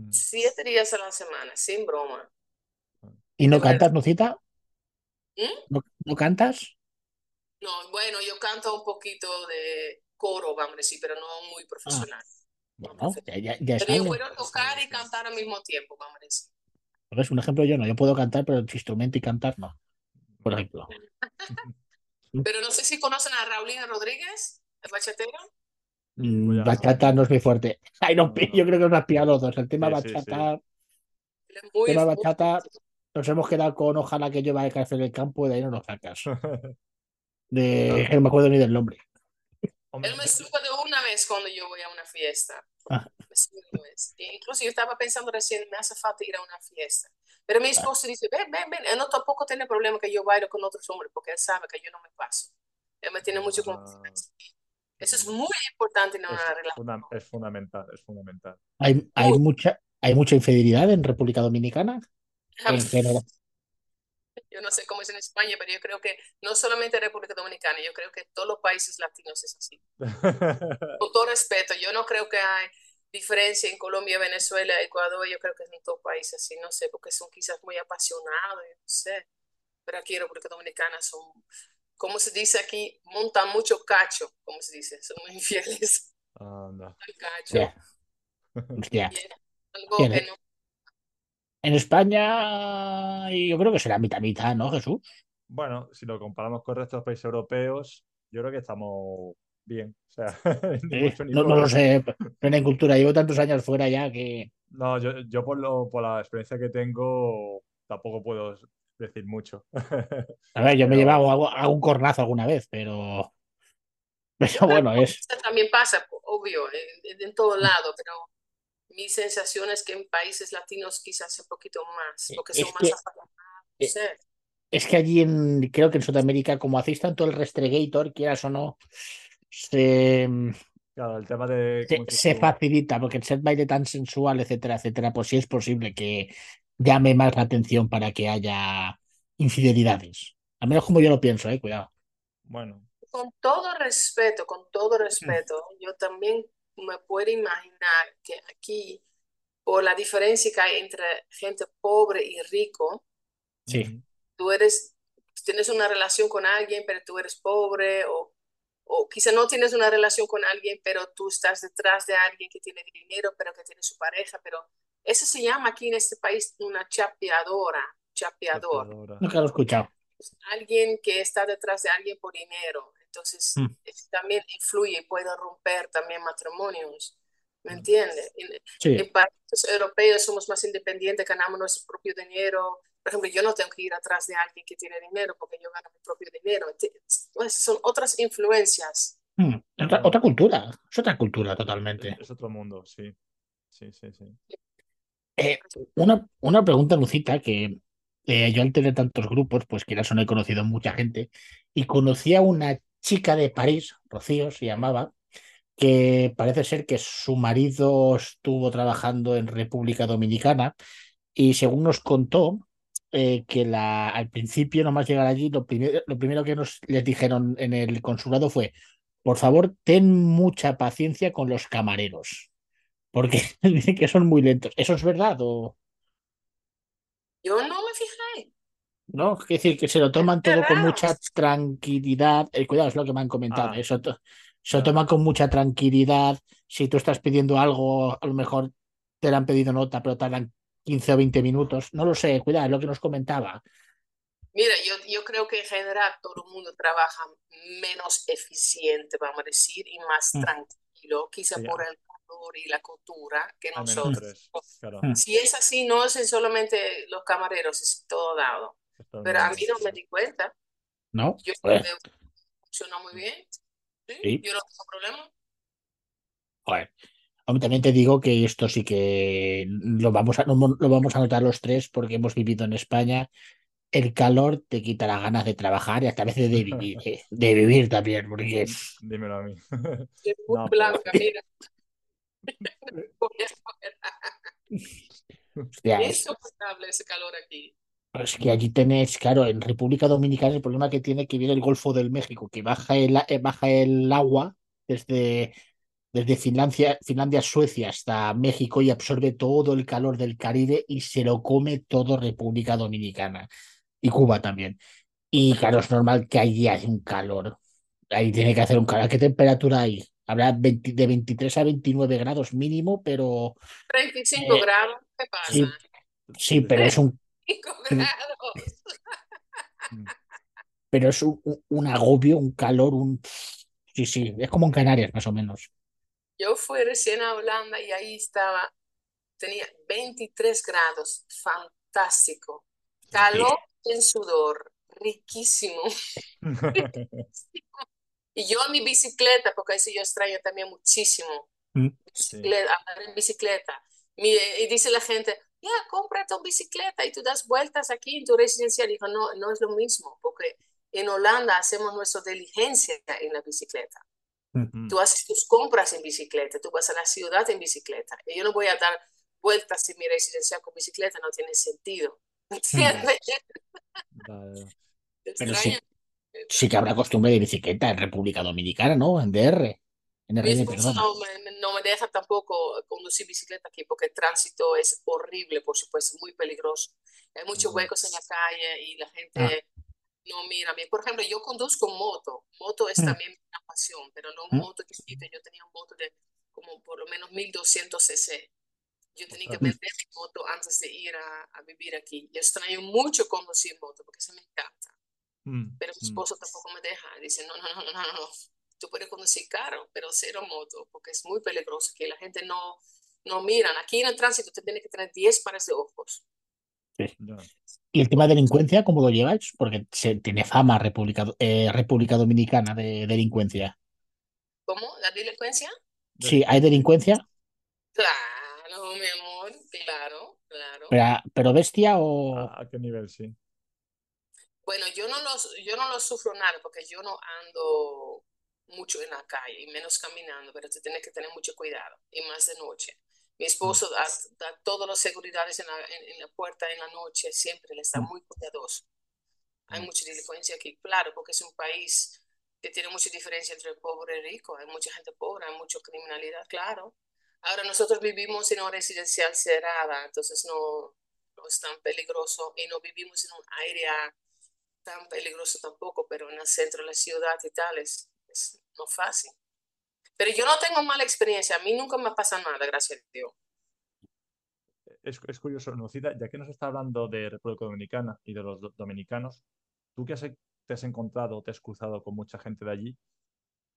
Mm. siete días a la semana, sin broma. ¿Y no de verdad. cantas, Nucita? ¿Mm? ¿No, no cantas? No, bueno, yo canto un poquito de coro, vamos a decir, pero no muy profesional. No Bueno, profesional. ya, ya, ya Pero yo puedo tocar y cantar al mismo tiempo, vamos a decir. Es un ejemplo yo no. Yo puedo cantar, pero el instrumento y cantar no. Por ejemplo. Pero no sé si conocen a Raulina Rodríguez, el bachatero. Mm, Bachata no es muy fuerte. Ay, no, yo creo que nos has pillado los dos. El tema Sí, bachata, muy, tema bachata, nos hemos quedado con ojalá que lleva el café en el campo y de ahí no nos sacas. De, no me acuerdo ni del nombre. Él me sube de una vez cuando yo voy a una fiesta. Ah. Incluso yo estaba pensando recién, me hace falta ir a una fiesta. Pero mi ah. esposo dice, ven, ven, ven. Él no tampoco tiene problema que yo bailo con otros hombres porque él sabe que yo no me paso. Él me tiene mucho ah. confianza. Eso es muy importante en una relación. es fundamental, es fundamental. Hay, hay, mucha, hay mucha infidelidad en República Dominicana. En general. Yo no sé cómo es en España, pero yo creo que no solamente en República Dominicana, yo creo que todos los países latinos es así. Con todo respeto, yo no creo que hay diferencia en Colombia, Venezuela, Ecuador, yo creo que en todos países así, no sé, porque son quizás muy apasionados, no sé. Pero aquí en República Dominicana son, como se dice aquí, montan mucho cacho, como se dice, son muy infieles. Ah, no. Cacho. Algo que no en España yo creo que será mitad mitad, ¿no, Jesús? Bueno, si lo comparamos con el resto de los países europeos, yo creo que estamos bien. O sea, no, lo sé, pero en cultura llevo tantos años fuera ya que... No, yo, yo por, lo, por la experiencia que tengo tampoco puedo decir mucho. A ver, yo me he llevado a, un cornazo alguna vez, pero... Pero bueno, es... También pasa, obvio, en, en todo lado, pero mi sensación es que en países latinos quizás un poquito más, porque son más que, eh, Es que allí en, creo que en Sudamérica, como hacéis tanto el restregator, quieras o no, se, claro, el tema de se, facilita, porque el set baile tan sensual, etcétera, etcétera, pues sí es posible que llame más la atención para que haya infidelidades. Al menos como yo lo pienso, eh, cuidado. Bueno. Con todo respeto, con todo respeto, yo también me puedo imaginar que aquí, por la diferencia que hay entre gente pobre y rico, sí. tú eres, tienes una relación con alguien, pero tú eres pobre, o, o quizá no tienes una relación con alguien, pero tú estás detrás de alguien que tiene dinero, pero que tiene su pareja, pero eso se llama aquí en este país una chapeadora, chapeador. Nunca lo he escuchado. Alguien que está detrás de alguien por dinero. Entonces, mm. también influye y puede romper también matrimonios. ¿Me mm. entiendes? En, países europeos somos más independientes, ganamos nuestro propio dinero. Por ejemplo, yo no tengo que ir atrás de alguien que tiene dinero porque yo gano mi propio dinero. Pues, son otras influencias. Mm. Otra, cultura, es otra cultura totalmente. Es, otro mundo, sí. Sí, sí, sí. Eh, una, una pregunta, Lucita, que eh, yo al tener tantos grupos, pues que no he conocido mucha gente, y conocí a una chica de París, Rocío se llamaba, que parece ser que su marido estuvo trabajando en República Dominicana y según nos contó, eh, que la, al principio, nomás llegar allí, lo, lo primero que nos les dijeron en el consulado fue, por favor, ten mucha paciencia con los camareros, porque dicen que son muy lentos. ¿Eso es verdad o...? Yo no me fijé. ¿no? Es decir, que se lo toman todo con mucha tranquilidad. El eh, cuidado es lo que me han comentado. Ah. Eso se lo toman con mucha tranquilidad. Si tú estás pidiendo algo, a lo mejor te lo han pedido nota, pero tardan 15 o 20 minutos. No lo sé, cuidado, es lo que nos comentaba. Mira, yo, yo creo que en general todo el mundo trabaja menos eficiente, vamos a decir, y más mm. tranquilo, quizá por el calor y la cultura que nosotros. Mm. Si es así, no es solamente los camareros, es todo dado. Pero a mí no me di cuenta. No. Yo creo que funcionó muy bien. ¿Sí? Yo no tengo problema. Joder. También te digo que esto sí que lo vamos, a, lo vamos a notar los tres porque hemos vivido en España. El calor te quita las ganas de trabajar y hasta a veces de vivir, eh, de vivir también, porque Dímelo a mí. Es muy blanca, mira. es insoportable ese calor aquí. Es que allí tenés, claro, en República Dominicana el problema que tiene que viene el Golfo del México, que baja el, eh, baja el agua desde, desde Finlandia, Finlandia, Suecia hasta México y absorbe todo el calor del Caribe y se lo come todo República Dominicana y Cuba también. Y claro, es normal que allí haya un calor. Ahí tiene que hacer un calor. ¿Qué temperatura hay? Habrá de 23 a 29 grados mínimo, pero... 35 eh, grados, ¿qué pasa? sí, pero es un Pero es un, agobio, un calor, un... Sí, sí, es como en Canarias más o menos. Yo fui recién a Holanda y ahí estaba, tenía 23 grados, fantástico. Calor en sudor, riquísimo. y yo en mi bicicleta, porque eso yo extraño también muchísimo. Mm. Bicicleta, andar en bicicleta. Y dice la gente, ya, compra tu bicicleta y tú das vueltas aquí en tu residencia. Dijo, no, no es lo mismo, porque en Holanda hacemos nuestra diligencia en la bicicleta. Tú haces tus compras en bicicleta, tú vas a la ciudad en bicicleta. Y yo no voy a dar vueltas en mi residencia con bicicleta, no tiene sentido. ¿Entiendes? Vale. Pero Extraño. Sí que habrá costumbre de bicicleta en República Dominicana, ¿no? En DR. En Mi RN, esposo perdón. no me, no me deja tampoco conducir bicicleta aquí porque el tránsito es horrible, por supuesto, muy peligroso. Hay muchos huecos en la calle y la gente Ah. no mira bien. Por ejemplo, yo conduzco moto. Moto es Mm. también pasión, pero no un Mm. moto chiquito. Yo tenía un moto de como por lo menos 1200 cc. Yo tenía que vender mi moto antes de ir a, a vivir aquí. Yo extraño mucho conducir moto porque se me encanta. Mm, Pero mi mm. esposo tampoco me deja. Dice, no, no, no, no, no, no. Tú puedes conducir carro, pero cero moto, porque es muy peligroso. Que la gente no, no miran. Aquí en el tránsito te tienes que tener 10 pares de ojos. ¿Y el tema de delincuencia, cómo lo lleváis? Porque se tiene fama República, eh, República Dominicana de delincuencia. ¿Cómo? ¿La delincuencia? Sí, hay delincuencia, Claro, mi amor, claro, claro. pero, pero bestia o... ¿A, qué nivel sí? Bueno, yo no los, yo no los sufro nada porque yo no ando mucho en la calle y menos caminando, pero tú tienes que tener mucho cuidado y más de noche. Mi esposo da, da todas las seguridades en la, en, en la puerta en la noche, siempre le está Mm. muy cuidadoso. Hay Mm. mucha delincuencia aquí, claro, porque es un país que tiene mucha diferencia entre pobre y rico. Hay mucha gente pobre, hay mucha criminalidad, claro. Ahora nosotros vivimos en una residencial cerrada, entonces no, no es tan peligroso y no vivimos en un área tan peligroso tampoco, pero en el centro de la ciudad y tal es, es no fácil. Pero yo no tengo mala experiencia, a mí nunca me pasa nada, gracias a Dios. Es, es curioso, Nocita, ya que nos está hablando de República Dominicana y de los do- dominicanos, tú que has, e- te has encontrado, te has cruzado con mucha gente de allí,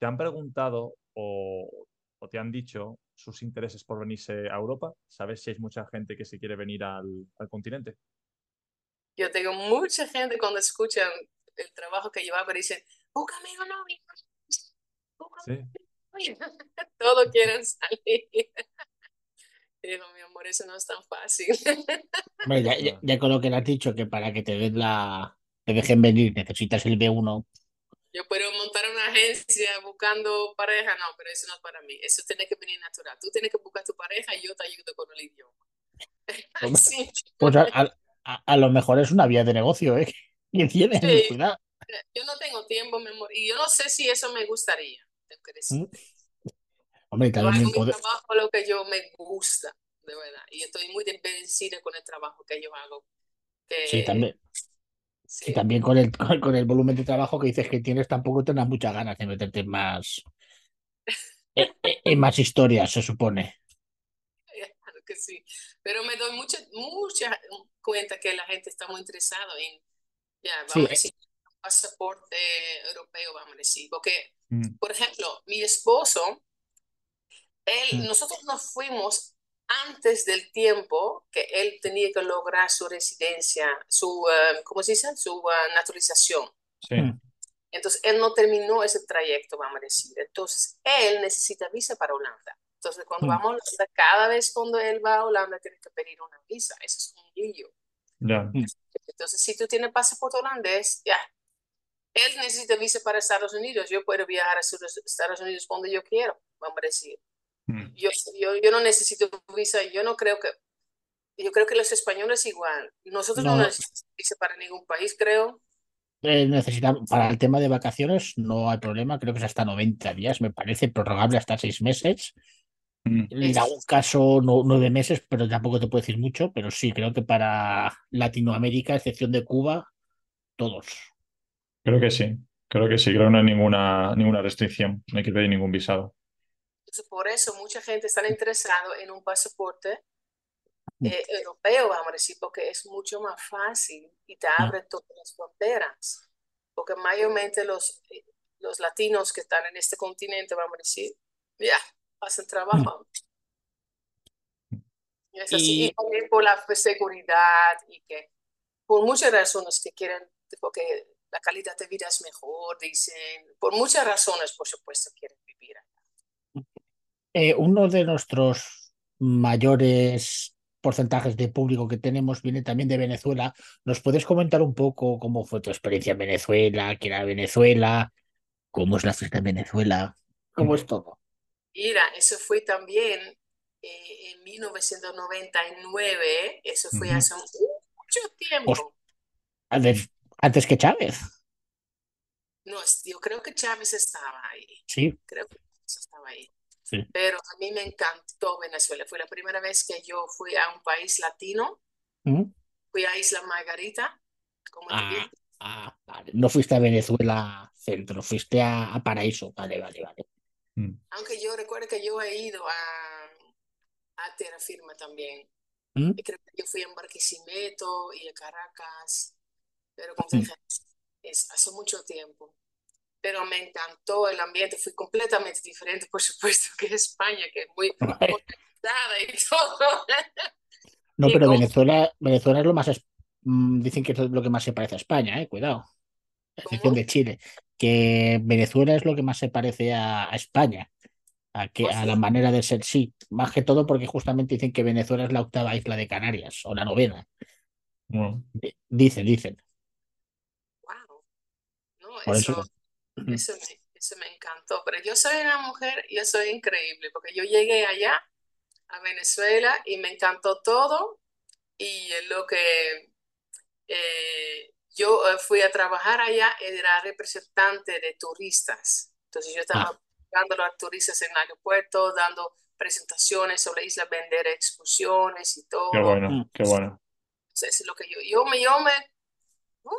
¿te han preguntado o, o te han dicho sus intereses por venirse a Europa? ¿Sabes si hay mucha gente que se quiere venir al, al continente? Yo tengo mucha gente cuando escuchan el trabajo que yo hago dicen, búscame un novio, búscame Sí. un novio". Todos quieren salir. Y digo, mi amor, eso no es tan fácil. Hombre, ya, ya- ya con lo que le has dicho, que para que te den la... te dejen venir necesitas el B1. Yo puedo montar una agencia buscando pareja, no, pero eso no es para mí. Eso tiene que venir natural. Tú tienes que buscar tu pareja y yo te ayudo con el idioma. Sí. Pues a, a- a- a lo mejor es una vía de negocio, ¿eh? Y tienes, Sí. cuidado. Yo no tengo tiempo, mi amor, y yo no sé si eso me gustaría. Decir. Mm. Hombre, Yo hago mi poder... trabajo lo que yo me gusta, de verdad. Y estoy muy bendecida con el trabajo que yo hago. Que, Sí, también, sí. sí, también con el, con, el volumen de trabajo que dices que tienes, tampoco tendrás muchas ganas de meterte en más, en, en más historias, se supone. Claro que sí. Pero me doy mucha, mucha cuenta que la gente está muy interesada en, ya, vamos Sí, a eh. decir, un pasaporte europeo, vamos a decir. Porque, Mm, por ejemplo, mi esposo, él, Mm. nosotros nos fuimos antes del tiempo que él tenía que lograr su residencia, su, eh, ¿cómo se dice? Su eh, naturalización. sí. Mm. Entonces, él no terminó ese trayecto, vamos a decir. Entonces, él necesita visa para Holanda. Entonces, cuando Mm. vamos a Holanda, cada vez cuando él va a Holanda, tiene que pedir una visa. Eso es un lío. Ya. Entonces, si tú tienes pasaporte holandés, ya. Él necesita visa para Estados Unidos. Yo puedo viajar a Estados Unidos cuando yo quiero, vamos a decir. Mm, Yo, yo, yo no necesito visa. Yo no creo que... Yo creo que los españoles igual. Nosotros no, No. necesitamos visa para ningún país, creo. Eh, necesita- para el tema de vacaciones no hay problema, creo que es hasta 90 días, me parece prorrogable hasta seis meses. mm. En algún caso no, nueve meses, pero tampoco te puedo decir mucho, pero sí, creo que para Latinoamérica, a excepción de Cuba, todos. Creo que sí. Creo que sí. Creo que no hay ninguna, ninguna restricción. No hay que pedir ningún visado. Entonces, por eso mucha gente está interesada en un pasaporte Mm. eh, europeo, vamos a decir, porque es mucho más fácil y te abre todas las fronteras. Porque mayormente los, eh, los latinos que están en este continente, vamos a decir, ya, hacen trabajo. Y es así, Y- y también por la seguridad y que por muchas razones que quieren, porque la calidad de vida es mejor, dicen, por muchas razones, por supuesto, quieren vivir allá. Eh, uno de nuestros mayores porcentajes de público que tenemos viene también de Venezuela. ¿Nos puedes comentar un poco cómo fue tu experiencia en Venezuela? ¿Qué era Venezuela? ¿Cómo es la fiesta en Venezuela? ¿Cómo es todo? Mira, eso fue también eh, en 1999, eso fue hace mucho tiempo. Antes, antes que Chávez. No, es- yo creo que Chávez estaba ahí, Sí, creo que Chávez estaba ahí. sí. Pero a mí me encantó Venezuela. Fue la primera vez que yo fui a un país latino. ¿Mm? Fui a Isla Margarita, como Ah, ah, vale. No fuiste a Venezuela centro, fuiste a, a Paraíso. Vale, vale, vale. Mm. Aunque yo recuerdo que yo he ido a, a Tierra Firme también. ¿Mm? Y creo que yo fui en Barquisimeto y a Caracas. Pero Mm. dije, es hace mucho tiempo. Pero me encantó el ambiente. Fui completamente diferente, por supuesto, que España, que es muy y todo. No, pero con- Venezuela, Venezuela es lo más, mm, dicen que es lo que más se parece a España, eh, cuidado. A excepción de Chile, que Venezuela es lo que más se parece a, a España, a, que, ¿Ah, a sí? la manera de ser, sí, más que todo porque justamente dicen que Venezuela es la octava isla de Canarias, o la novena, Bueno, Di- dicen, dicen. Por eso, eso, eso me, eso me encantó. Pero yo soy una mujer, yo soy increíble, porque yo llegué allá a Venezuela y me encantó todo. Y lo que eh, yo eh, fui a trabajar allá, era representante de turistas. Entonces yo estaba dando a los turistas en el aeropuerto, dando presentaciones sobre la isla, vender excursiones y todo. qué bueno, Mm. qué bueno. Eso es lo que yo, yo me, yo me, uh,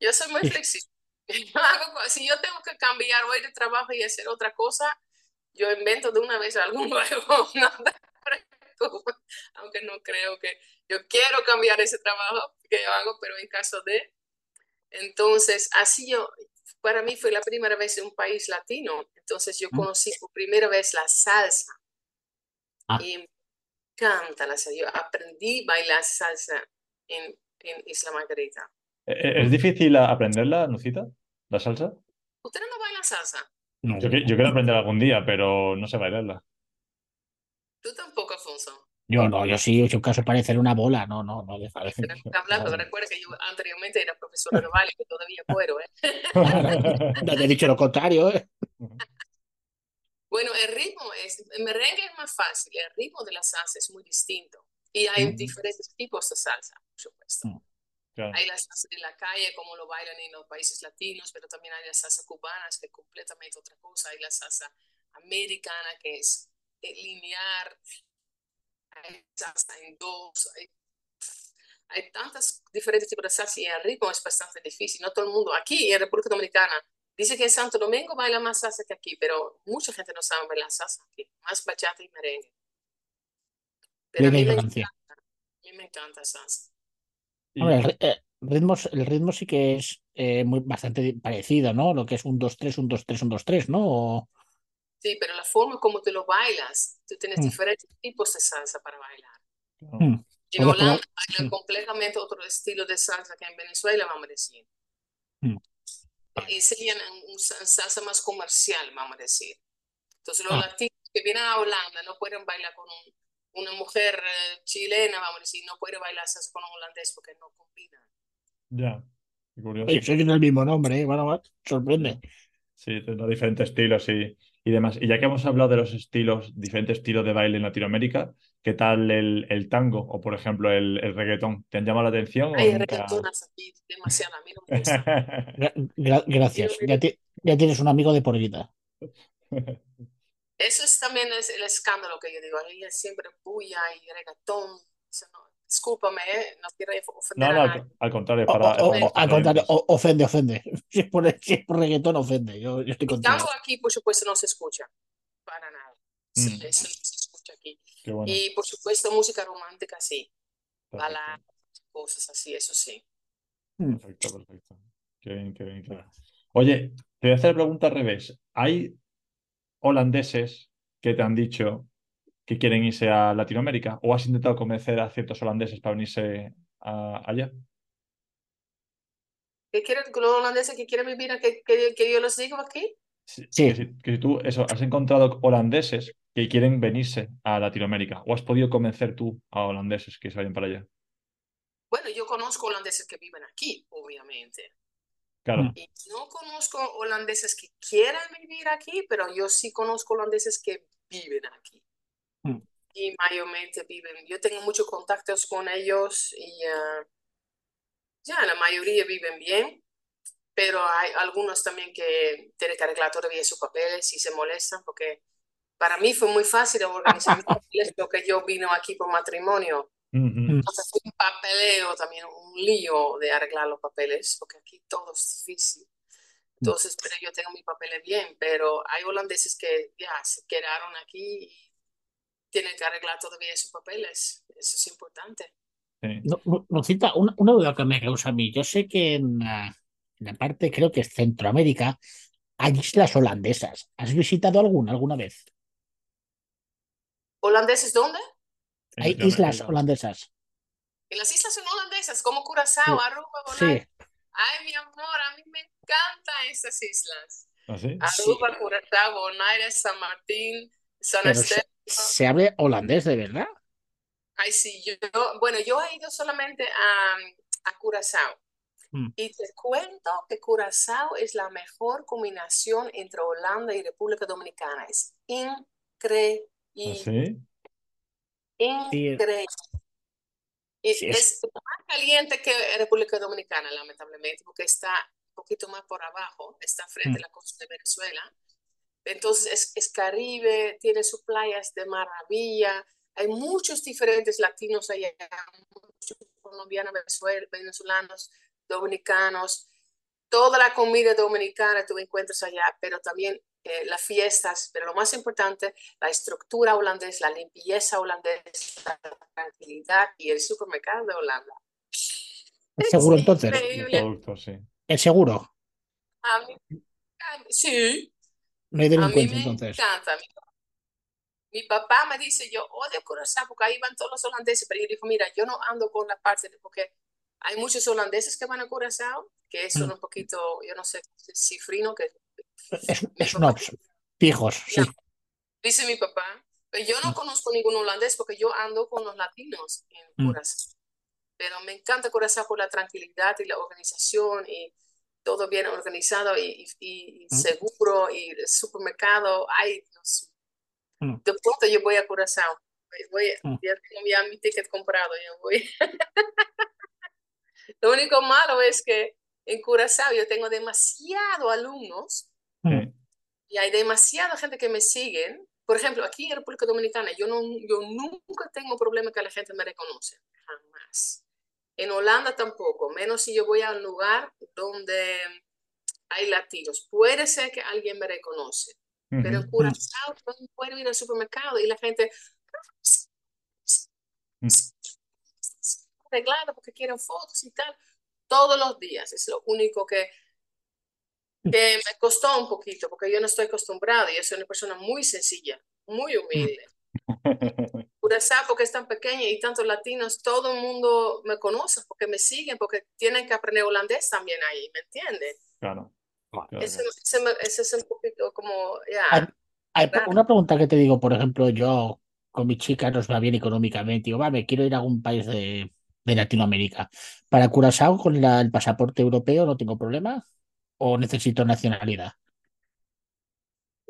yo soy muy flexible. Yo hago si yo tengo que cambiar hoy de trabajo y hacer otra cosa, yo invento de una vez algo nuevo. No. Aunque no creo que yo quiero cambiar ese trabajo que yo hago, pero en caso de. Entonces, así yo, para mí fue la primera vez en un país latino. Entonces yo conocí por primera vez la salsa. Ah. Y me encanta la salsa. Yo aprendí a bailar salsa en, en Isla Margarita. ¿E- e- ¿Es difícil aprenderla, Nucita? ¿La salsa? ¿Ustedes no bailan salsa? no. Yo, yo quiero aprender algún día, pero no sé bailarla. Tú tampoco, Alfonso. Yo no, yo sí, yo caso parecer una bola, no, no, no, deja de hablando, recuerda que yo anteriormente era profesora de baile, que todavía puedo, ¿eh? No te he dicho lo contrario, ¿eh? Bueno, el ritmo es, el merengue es más fácil, el ritmo de la salsa es muy distinto. Y hay Ujú. diferentes tipos de salsa, por supuesto. Mm. Claro. Hay la salsa de la calle, como lo bailan en los países latinos, pero también hay la salsa cubana, que es completamente otra cosa. Hay la salsa americana, que es lineal. Hay salsa en dos. Hay, hay tantos diferentes tipos de salsa y el ritmo es bastante difícil. No todo el mundo, aquí en República Dominicana, dice que en Santo Domingo baila más salsa que aquí, pero mucha gente no sabe bailar salsa aquí, más bachata y merengue. Pero a mí me encanta, a mí me encanta salsa. Y- Hombre, el, eh, ritmos, el ritmo sí que es eh, muy, bastante parecido, ¿no? Lo que es un 2-3, un 2-3, un 2-3, ¿no? O- Sí, pero la forma como tú lo bailas, tú tienes Mm. diferentes tipos de salsa para bailar. Mm. En Holanda bailan completamente otro estilo de salsa que en Venezuela, vamos a decir. Mm. Y serían un sa- salsa más comercial, vamos a decir. Entonces los Ah. latinos que vienen a Holanda no pueden bailar con un- una mujer eh, chilena, vamos a decir, no puede bailar salsa con un holandés porque no combina. Ya, qué curioso. Oye, soy el mismo nombre, ¿eh? Bueno, va, sorprende. Sí, tendrá diferentes estilos y, y demás. Y ya que hemos hablado de los estilos, diferentes estilos de baile en Latinoamérica, ¿qué tal el, el tango o, por ejemplo, el, el reggaetón? ¿Te han llamado la atención Ay, nunca? reggaetonas aquí, demasiado, a mí no me gusta. Gra- gra- gracias. Ya, ya tienes un amigo de por vida. Eso es también es el escándalo que yo digo, ahí es siempre bulla y reggaetón. Eso no, discúlpame, ¿eh? no quiero ofender No, no, a al, nadie. al contrario, O- para, o- o- al contrario, ofende, ofende. Si es, por, si es por reggaetón, ofende. Yo, yo estoy El contigo. tango aquí, por supuesto, no se escucha para nada. Mm. Eso eso no se escucha aquí. Qué bueno. Y por supuesto, música romántica, sí. Baladas, cosas así, eso sí. perfecto, perfecto. Qué bien, qué bien, bien. Oye, te voy a hacer la pregunta al revés. ¿Hay holandeses que te han dicho que quieren irse a Latinoamérica? ¿O has intentado convencer a ciertos holandeses para venirse a- allá? ¿Qué quieren los holandeses que quieren vivir aquí, que, que yo los digo aquí? Sí, Sí. Que, si, que si tú eso, has encontrado holandeses que quieren venirse a Latinoamérica o has podido convencer tú a holandeses que se vayan para allá. Bueno, yo conozco holandeses que viven aquí, obviamente. Claro. Y no conozco holandeses que quieran vivir aquí, pero yo sí conozco holandeses que viven aquí. Mm. Y mayormente viven. Yo tengo muchos contactos con ellos y ah, ya la mayoría viven bien, pero hay algunos también que tienen que arreglar todavía sus papeles y se molestan porque para mí fue muy fácil organizar mis papeles porque yo vino aquí por matrimonio. Entonces, un papeleo también, un lío de arreglar los papeles, porque aquí todo es difícil. Entonces, pero yo tengo mis papeles bien, pero hay holandeses que ya se quedaron aquí y tienen que arreglar todavía sus papeles. Eso es importante. Sí. No, no- Nocita, una, una duda que me causa a mí. Yo sé que en la, en la parte, creo que es Centroamérica, hay islas holandesas. ¿Has visitado alguna alguna vez? ¿Holandeses dónde? Hay Isla- islas Isla- holandesas. En las islas son holandesas, como Curazao, Sí. Aruba, Sí, Bonaire. Ay, mi amor, a mí me encantan estas islas. ¿Ah, sí? Aruba, Curazao, Bonaire, San Martín, San pero Esteban. se habla holandés de verdad. Ay, sí, yo, bueno, yo he ido solamente a, a Curazao. Mm. Y te cuento que Curazao es la mejor combinación entre Holanda y República Dominicana. Es increíble. ¿Ah, sí? Increíble. Y Sí, es- es más caliente que República Dominicana, lamentablemente, porque está un poquito más por abajo, está frente a la costa de Venezuela. Entonces es, es Caribe, tiene sus playas de maravilla. Hay muchos diferentes latinos allá, muchos colombianos, venezolanos, dominicanos. Toda la comida dominicana tú encuentras allá, pero también eh, las fiestas, pero lo más importante, la estructura holandesa, la limpieza holandesa, la tranquilidad y el supermercado de Holanda. ¿Es seguro Es entonces? increíble. Productos, sí. ¿Es seguro? A mí, a mí- sí, No hay a mí delincuencia me entonces. encanta. Mi, mi papá me dice, yo odio Curazao porque ahí van todos los holandeses, pero yo digo, mira, yo no ando con la parte de, porque hay muchos holandeses que van a Curazao, que son Mm. un poquito, yo no sé, cifrino, que Es, es snobs, fijos, sí. Dice mi papá, pero yo no Mm. conozco ningún holandés porque yo ando con los latinos en Mm. Curazao. Pero me encanta Curazao por la tranquilidad y la organización y todo bien organizado y, y- y Mm. seguro y el supermercado. Ay, Dios. Mm. De pronto yo voy a Curazao. Voy, Mm. ya tengo ya mi ticket comprado, ya voy. Lo único malo es que en Curazao yo tengo demasiados alumnos Mm. Y hay demasiada gente que me siguen. Por ejemplo, aquí en República Dominicana, yo, no, yo nunca tengo problema que la gente me reconoce, jamás. En Holanda tampoco, menos si yo voy a un lugar donde hay latinos. Puede ser que alguien me reconoce, pero en Ujú. Curazao no puedo ir al supermercado y la gente Mm. arreglado porque quieren fotos y tal. Todos los días, es lo único que, que me costó un poquito, porque yo no estoy acostumbrada, yo soy una persona muy sencilla, muy humilde. Curazao, porque es tan pequeña y tantos latinos, todo el mundo me conoce porque me siguen, porque tienen que aprender holandés también ahí, ¿me entienden? Claro. claro, Ese, claro. ese me- ese es un poquito como, ya, Hay- hay claro. una pregunta que te digo, por ejemplo, yo con mi chica nos va bien económicamente, digo, va, me quiero ir a algún país de, de Latinoamérica. Para Curazao, con la- el pasaporte europeo no tengo problema o necesito nacionalidad.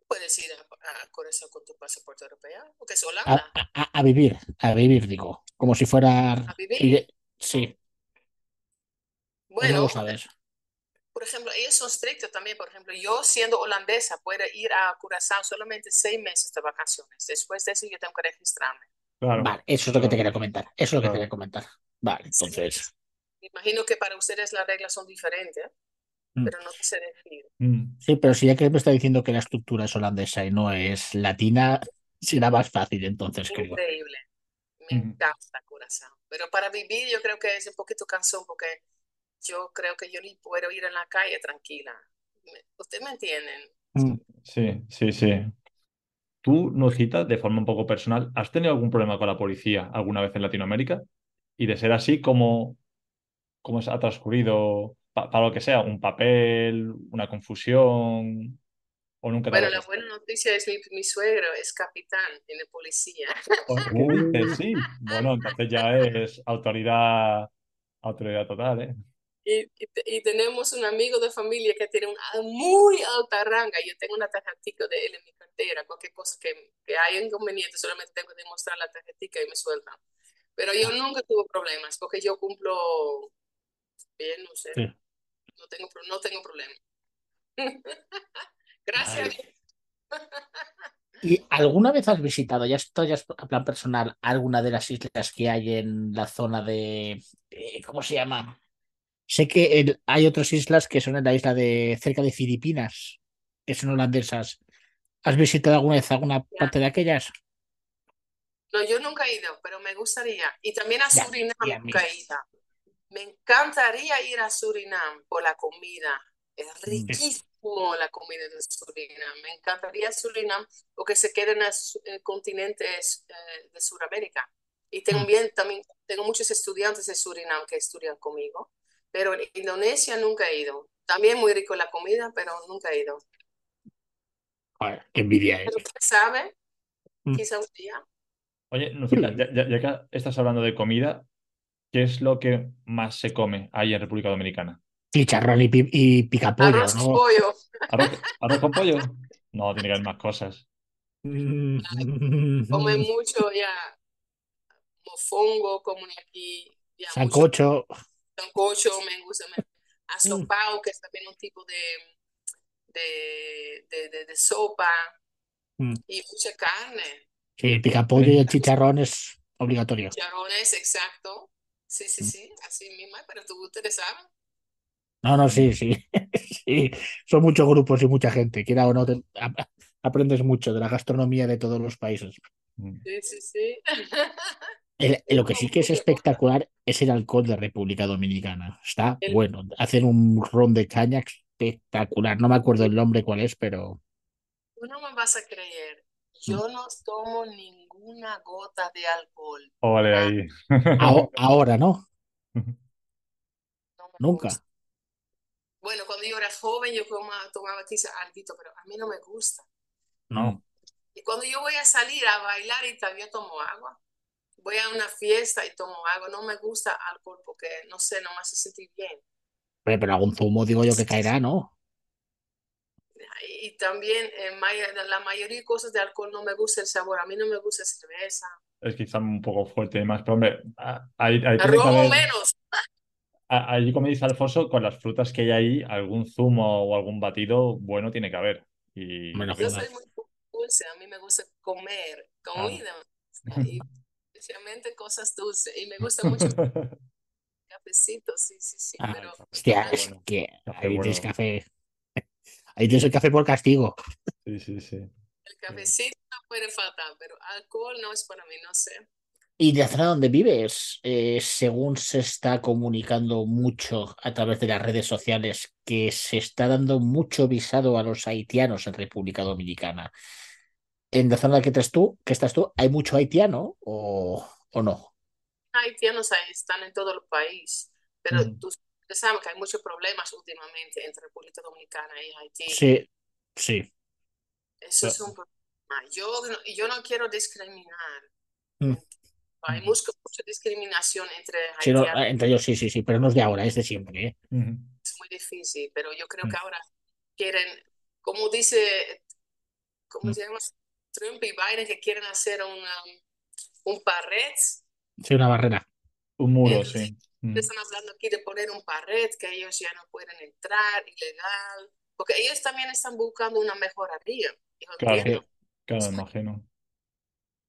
puedes ir a, a Curazao con tu pasaporte europeo, porque es A, Holanda, a- a vivir, a vivir, digo, como si fuera... a vivir. Sí, ¿cómo Bueno, sabes? por ejemplo, ellos son estrictos también. Por ejemplo, yo siendo holandesa puedo ir a Curazao solamente seis meses de vacaciones. Después de eso yo tengo que registrarme. Claro. Vale, eso es lo que te quería comentar. Eso es lo que Claro. te quería comentar. Vale, entonces. Imagino que para ustedes las reglas son diferentes. Pero no te sé decir. Mm. Sí, pero si ya que me está diciendo que la estructura es holandesa y no es latina, será más fácil entonces, creo. Increíble. Me Ujú. encanta Curazao. Pero para vivir yo creo que es un poquito cansón porque yo creo que yo ni puedo ir en la calle tranquila. ¿Ustedes me entienden? Mm. Sí, sí, sí. Tú, Nujita, de forma un poco personal, ¿has tenido algún problema con la policía alguna vez en Latinoamérica? Y de ser así, ¿cómo, cómo ha transcurrido pa- para lo que sea, un papel, una confusión, o nunca Bueno, la buena noticia es mi, mi suegro es capitán en la policía. ¿Qué dices? Sí. Bueno, entonces ya es autoridad, autoridad total, ¿eh? Y, y, y tenemos un amigo de familia que tiene una muy alta ranga. Yo tengo una tarjetita de él en mi cartera. Cualquier cosa que, que haya inconveniente, solamente tengo que demostrar la tarjetita y me sueltan. Pero yo nunca tuve problemas porque yo cumplo bien, no sé. Sí. No tengo, no tengo problema. Gracias. ¿Y alguna vez has visitado, ya esto ya es a plan personal, alguna de las islas que hay en la zona de, eh, ¿cómo se llama? Sé que el- hay otras islas que son en la isla de cerca de Filipinas, que son holandesas. ¿Has visitado alguna vez alguna parte de aquellas? No, yo nunca he ido, pero me gustaría. Y también a Ya, Surinam nunca he ido. Me encantaría ir a Surinam por la comida. Es riquísimo la comida de Surinam. Me encantaría Surinam porque se queda en el el continente eh, de Sudamérica. Y tengo Mm. bien, también tengo muchos estudiantes de Surinam que estudian conmigo. Pero en Indonesia nunca he ido. También muy rico la comida, pero nunca he ido. Joder, qué envidia, ¿eh? Pero quién sabe, Mm. quizá un día. Oye, Nucita, ya, ya- ya que estás hablando de comida, ¿qué es lo que más se come ahí en República Dominicana? Chicharrón y, pi- y picapollo, Arroz con ¿no? pollo. ¿Arroz, arroz con pollo? No, tiene que haber más cosas. Come mucho ya mofongo, como aquí, ya mucho Sancocho. sancocho, me gusta, me, asopao, que es también un tipo de, de, de, de- de sopa, Mm. y mucha carne, Sí, el picapollo y el chicharrón es obligatorio. charrones, exacto. Sí, sí, Mm. sí, así mismo, pero tú, ustedes saben. No, no, sí, sí. Sí, son muchos grupos y mucha gente. Quiera o no, te- aprendes mucho de la gastronomía de todos los países. Mm. Sí, sí, sí. El- lo que sí que es espectacular es el alcohol de República Dominicana. Está El- bueno. Hacen un ron de caña espectacular. No me acuerdo el nombre cuál es, pero Tú no me vas a creer, yo no tomo ninguna gota de alcohol. Ole Ah, ahí. aho- ahora no, nunca. gusta. Bueno, cuando yo era joven, yo tomaba, tomaba quizá alguito, pero a mí no me gusta. No. Y cuando yo voy a salir a bailar y también tomo agua. Voy a una fiesta y tomo agua. No me gusta alcohol porque, no sé, no me hace sentir bien. Pero, pero algún zumo digo yo que caerá, ¿no? Y, también eh, may- la mayoría de cosas de alcohol no me gusta el sabor. A mí no me gusta cerveza. Es quizá un poco fuerte y más, pero hombre, a- ahí, ahí tiene que menos. allí como dice Alfonso, con las frutas que hay ahí, algún zumo o algún batido bueno tiene que haber. Y lo Yo soy muy dulce. A mí me gusta comer comida. Y especialmente cosas dulces. Y me gusta mucho cafecito, sí, sí, sí. Ah, Pero hostia, Qué es bueno. que ahí tienes bueno. café. Ahí tienes el café por castigo. Sí, sí, sí. el cafecito puede faltar. Pero alcohol no es para mí, no sé. Y de la zona donde vives, eh, según se está comunicando mucho a través de las redes sociales, que se está dando mucho visado a los haitianos en República Dominicana. En la zona que estás tú, que estás tú, ¿hay mucho haitiano o, o no? haitianos ahí están en todo el país, pero Ujú. tú ustedes saben que hay muchos problemas últimamente entre República Dominicana y Haití. Sí, sí. Eso es un problema. Yo, no- yo no quiero discriminar. Mm. Hay mucho, mucha discriminación entre Sí, no, haitianos. entre ellos sí, sí, sí, pero no es de ahora, es de siempre. ¿eh? Es muy difícil, pero yo creo Mm. que ahora quieren, como dice, ¿cómo Mm. se llama? Trump y Biden, que quieren hacer una, un pared. Sí, una barrera. Un muro, sí. Mm. Están hablando aquí de poner un pared, que ellos ya no pueden entrar, ilegal, porque ellos también están buscando una mejoría, yo Claro, entiendo, claro, imagino.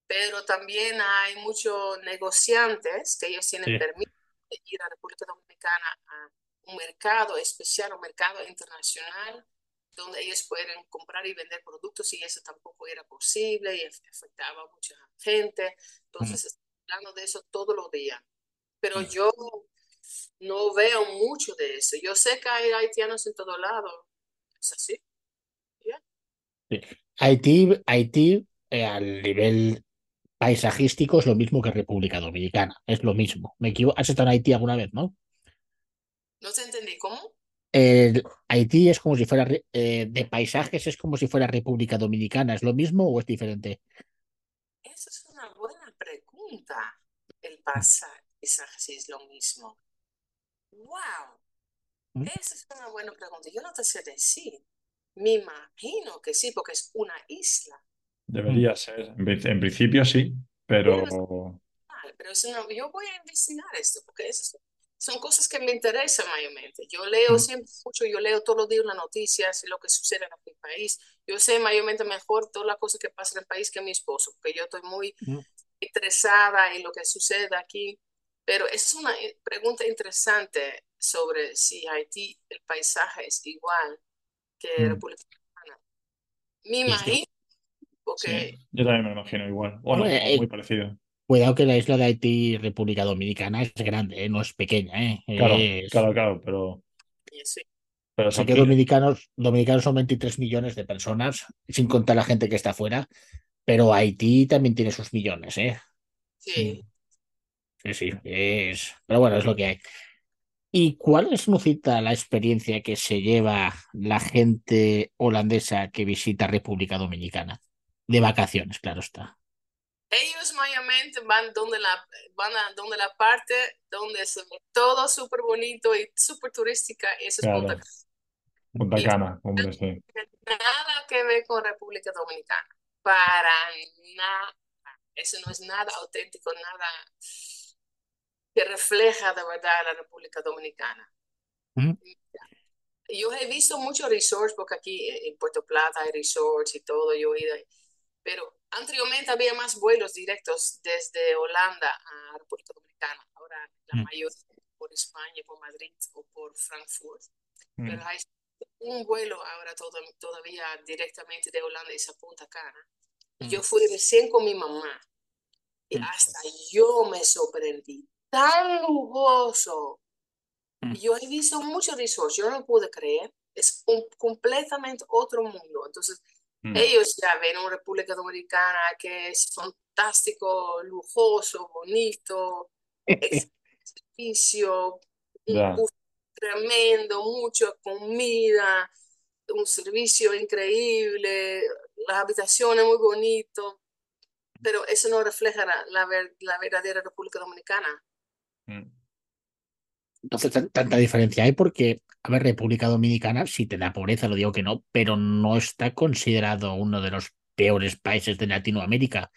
pero también hay muchos negociantes que ellos tienen Sí. permiso de ir a República Dominicana a un mercado especial, un mercado internacional, donde ellos pueden comprar y vender productos y eso tampoco era posible y afectaba a mucha gente. Entonces, estamos hablando de eso todos los días. Pero Mm. yo no veo mucho de eso. Yo sé que hay haitianos en todo lado. Es así. Haití, Haití eh, al nivel paisajístico es lo mismo que República Dominicana, es lo mismo. Me equivoco, has estado en Haití alguna vez, ¿no? No te entendí. ¿Cómo? el Haití es como si fuera eh, de paisajes, es como si fuera República Dominicana. ¿Es lo mismo o es diferente? Esa es una buena pregunta. El paisaje es lo mismo. ¡Wow! ¿Mm? Esa es una buena pregunta. Yo no te sé decir. Me imagino que sí, porque es una isla. Debería ser. En, pri- en principio sí, pero Pero eso no- yo voy a investigar esto, porque esas son cosas que me interesan mayormente. Yo leo Mm. siempre mucho, yo leo todos los días las noticias y lo que sucede en mi país. Yo sé mayormente mejor todas las cosas que pasan en el país que mi esposo, porque yo estoy muy Mm. interesada en lo que sucede aquí. Pero esa es una eh, pregunta interesante sobre si Haití, el paisaje es igual que Mm. República Dominicana. Me imagino, porque sí, yo también me lo imagino igual. Bueno, o eh, muy parecido. Cuidado que la isla de Haití, República Dominicana, es grande, ¿eh? no es pequeña. ¿eh? Claro, Es- claro, claro, pero, sí, pero que qui- dominicanos, dominicanos son 23 millones de personas, sin contar la gente que está afuera, pero Haití también tiene sus millones, ¿eh? sí. Sí, sí, es... Pero bueno, es lo que hay. ¿Y cuál es, Nucita, la experiencia que se lleva la gente holandesa que visita República Dominicana? De vacaciones, claro está. Ellos mayormente van donde la, van a donde la parte donde ve todo súper bonito y súper turística, y eso es Claro. Punta Cana. Punta Cana, hombre, sí. Nada que ver con República Dominicana. Para nada. Eso no es nada auténtico, nada que refleja de verdad la República Dominicana. ¿Mm? Yo he visto muchos resorts, porque aquí en Puerto Plata hay resorts y todo, yo he ido, ahí. pero anteriormente había más vuelos directos desde Holanda a República Dominicana. Ahora la Mm. mayoría por España, por Madrid o por Frankfurt. Mm. Pero hay un vuelo ahora todo- todavía directamente de Holanda a Punta Cana. Y yo fui recién con mi mamá. Y Mm. hasta yo me sorprendí. Tan lujoso. Mm. Yo he visto muchos resorts, yo no pude creer. Es un completamente otro mundo. Entonces, Mm. ellos ya ven una República Dominicana que es fantástico, lujoso, bonito, servicio, un buffet tremendo, mucha comida, un servicio increíble, las habitaciones muy bonito, pero eso no refleja la, la ver- la verdadera República Dominicana. Entonces, tan- tanta diferencia hay porque, a ver, República Dominicana, sí te da pobreza, lo digo que no, pero no está considerado uno de los peores países de Latinoamérica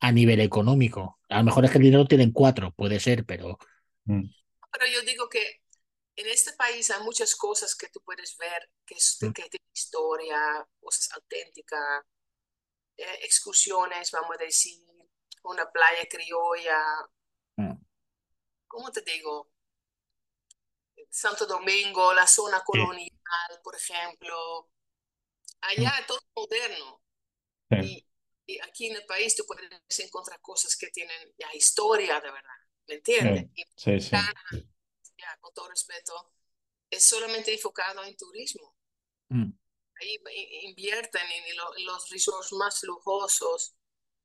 a nivel económico. A lo mejor es que el dinero tienen cuatro, puede ser, pero Mm. Pero yo digo que en este país hay muchas cosas que tú puedes ver, que, es, Mm. que tienen historia, cosas auténticas, eh, excursiones, vamos a decir, una playa criolla. ¿Cómo te digo? Santo Domingo, la zona colonial, por ejemplo. Allá es todo moderno. Sí. Y, y aquí en el país tú puedes encontrar cosas que tienen ya historia de verdad, ¿me entiendes? Y Sí, sí. ya, con todo respeto, es solamente enfocado en turismo. mm, Ahí invierten en lo- en los resorts más lujosos.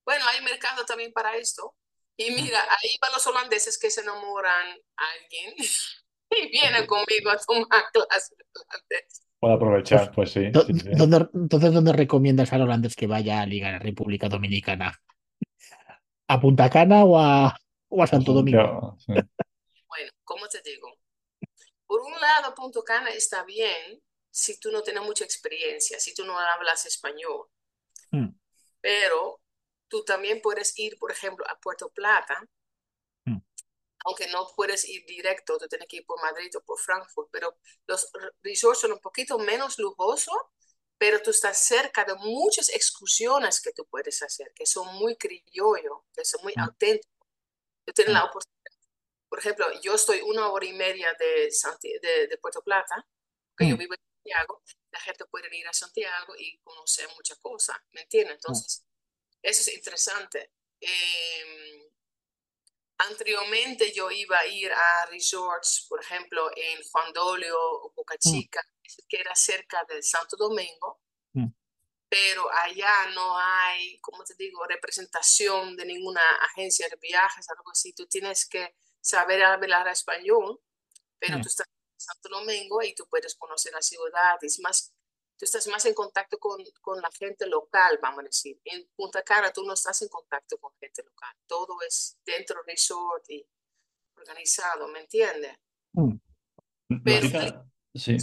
Bueno, hay mercado también para esto. Y mira, ahí van los holandeses que se enamoran a alguien y vienen conmigo a tomar clases de holandés. Puedo aprovechar, pues sí. ¿dó- sí, sí. ¿dónde- entonces, ¿dónde recomiendas al holandés que vaya a ligar a República Dominicana? ¿A Punta Cana o a, o a Santo Domingo? Sí. Bueno, ¿cómo te digo? Por un lado, Punto Cana está bien si tú no tienes mucha experiencia, si tú no hablas español. Mm. Pero tú también puedes ir, por ejemplo, a Puerto Plata, Mm. aunque no puedes ir directo, tú tienes que ir por Madrid o por Frankfurt, pero los resorts son un poquito menos lujosos, pero tú estás cerca de muchas excursiones que tú puedes hacer, que son muy criollo, que son muy Mm. auténticos. Tú tienes la Mm. oportunidad. Por ejemplo, yo estoy una hora y media de, Santi- de, de Puerto Plata, que yo Mm. vivo en Santiago, la gente puede ir a Santiago y conocer muchas cosas, ¿me entiendes? Entonces, eso es interesante. Em, anteriormente yo iba a ir a resorts, por ejemplo, en Juan Dolio o Boca Chica, que era cerca de Santo Domingo, Mm. pero allá no hay, como te digo, representación de ninguna agencia de viajes, algo así. Tú tienes que saber hablar español, pero Mm. tú estás Santo Domingo y tú puedes conocer la ciudad, es más, tú estás más en contacto con, con la gente local, vamos a decir. En Punta Cana tú no estás en contacto con gente local, todo es dentro resort y organizado, ¿me entiendes? Mm. Pero sí.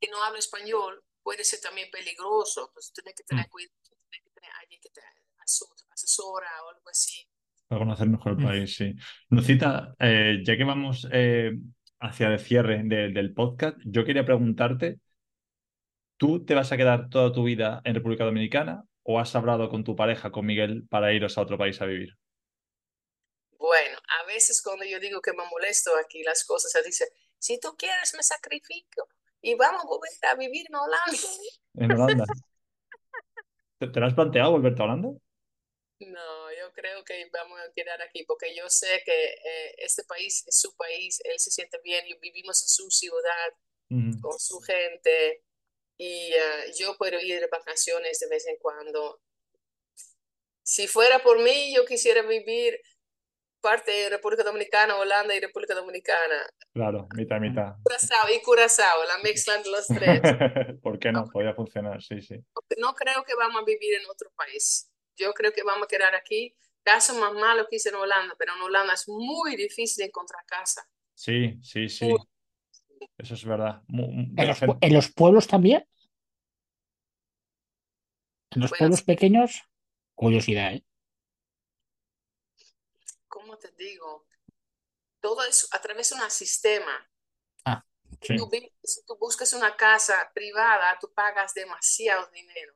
que no habla español puede ser también peligroso, entonces tienes que tener Mm. cuidado, tienes que tener alguien que te asesora o algo así. Para conocer mejor el Mm. país, sí. Lucita, eh, ya que vamos eh, hacia el cierre de- del podcast, yo quería preguntarte, ¿tú te vas a quedar toda tu vida en República Dominicana o has hablado con tu pareja, con Miguel, para iros a otro país a vivir? Bueno, a veces cuando yo digo que me molesto aquí las cosas, se dice, si tú quieres me sacrifico y vamos a volver a vivir en Holanda. En Holanda. ¿Te, te lo has planteado volverte a Holanda? No, yo creo que vamos a quedar aquí porque yo sé que eh, este país es su país, él se siente bien y vivimos en su ciudad con su gente y eh, yo puedo ir de vacaciones de vez en cuando. Si fuera por mí, yo quisiera vivir parte de República Dominicana, Holanda y República Dominicana. Claro, mitad, mitad. Curazao y Curazao, la mezcla de los tres. ¿Por qué no? Podría funcionar, sí, sí. No creo que vamos a vivir en otro país. Yo creo que vamos a quedar aquí. Caso más malo que hice en Holanda, pero en Holanda es muy difícil encontrar casa. Sí, sí, sí. Muy- Eso es verdad. ¿En los, en pueblos también? ¿En los Bueno, pueblos pequeños? Curiosidad, ¿eh? ¿Cómo te digo? Todo es a través de un sistema. Sí. Tú, vi- si tú buscas una casa privada, tú pagas demasiado dinero.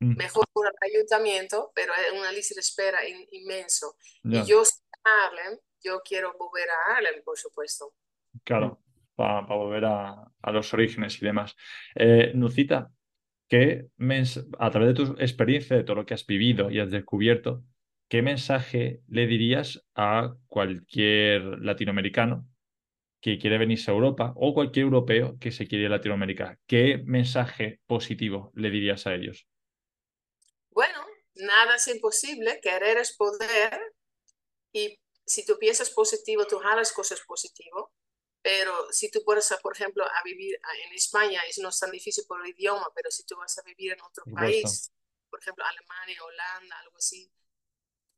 Mm, Mejor por el ayuntamiento, pero es una lista de espera in- inmenso. Y yo soy Harlem, yo quiero volver a Harlem, por supuesto. claro, para volver a, los orígenes y demás. Eh, Nucita, ¿qué a través de tu experiencia, de todo lo que has vivido y has descubierto, qué mensaje le dirías a cualquier latinoamericano que quiere venirse a Europa o cualquier europeo que se quiere a Latinoamérica? ¿Qué mensaje positivo le dirías a ellos? Bueno, nada es imposible, querer es poder y si tú piensas positivo, tú jalas cosas positivas, pero si tú puedes, por ejemplo, a vivir en España, es no es tan difícil por el idioma, pero si tú vas a vivir en otro país, por ejemplo, Alemania, Holanda, algo así,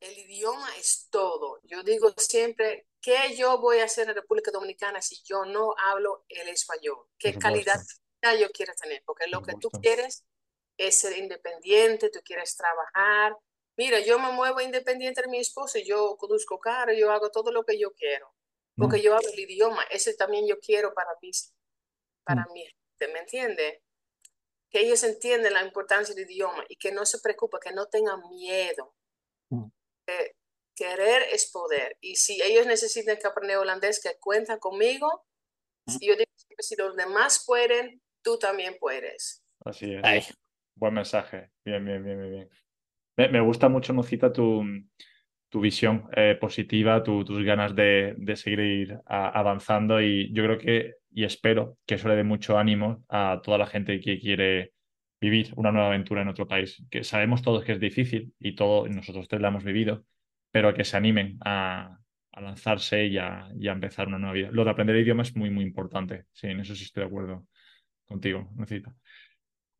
el idioma es todo. Yo digo siempre, ¿qué yo voy a hacer en República Dominicana si yo no hablo el español? ¿Qué Por calidad supuesto. yo quiero tener? Porque lo Por que tú quieres es ser independiente, tú quieres trabajar. Mira, yo me muevo independiente de mi esposo, yo conduzco carro, yo hago todo lo que yo quiero, porque Mm, yo hablo el idioma. Ese también yo quiero para mis, para Mm. gente, ¿me entiende? Que ellos entiendan la importancia del idioma y que no se preocupen, que no tengan miedo. Mm. Que querer es poder. Y si ellos necesitan que aprender holandés, que cuentan conmigo. Mm. Yo digo que si los demás pueden, tú también puedes. Así es. Ay, Buen mensaje. Bien, bien, bien, bien. Me, me gusta mucho, Nucita, tu, tu visión eh, positiva, tu- tus ganas de, de seguir a- avanzando y yo creo que, y espero que eso le dé mucho ánimo a toda la gente que quiere vivir una nueva aventura en otro país, que sabemos todos que es difícil y todos nosotros tres la hemos vivido, pero que se animen a, a lanzarse y a, y a empezar una nueva vida. Lo de aprender el idioma es muy, muy importante. Sí, en eso sí estoy de acuerdo contigo, Nucita.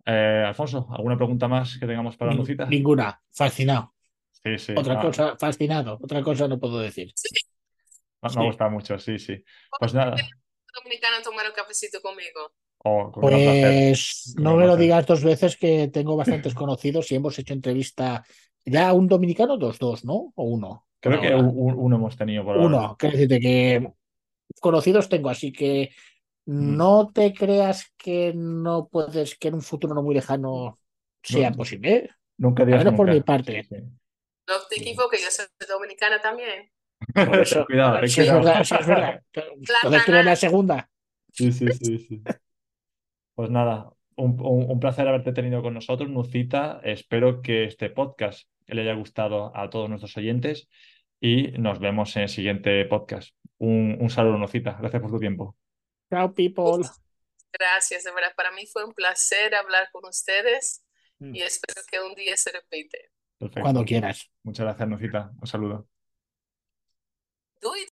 Eh, Alfonso, ¿alguna pregunta más que tengamos para Nucita? ninguna. Fascinado. Sí, sí. Otra ah, cosa, fascinado. Otra cosa no puedo decir. me, me Sí. ha gustado mucho, sí, sí. Pues nada, Dominicana tomar un cafecito conmigo. oh, con. Pues no me lo digas dos veces que tengo bastantes conocidos y hemos hecho entrevista ya a un dominicano, dos, dos, ¿no? O uno. Creo que uno hemos tenido por ahora. Uno, quiero decirte que conocidos tengo, así que Mm. no te creas que no puedes, que en un futuro no muy lejano sea No. posible. ¿eh? Nunca Al digas menos por mi parte. Sí, sí. No te equivoques, yo soy dominicana también. Por eso, cuidado, es verdad, sí es verdad. Entonces tú eres la segunda. Sí, sí, sí, sí. Pues nada, un, un- un placer haberte tenido con nosotros, Nucita. Espero que este podcast le haya gustado a todos nuestros oyentes y nos vemos en el siguiente podcast. Un, un saludo, Nucita. Gracias por tu tiempo. Chao, people. Gracias, de verdad. Para mí fue un placer hablar con ustedes Mm. y espero que un día se repite. Perfecto. Cuando quieras. Muchas gracias, Nucita. Un saludo. Do it.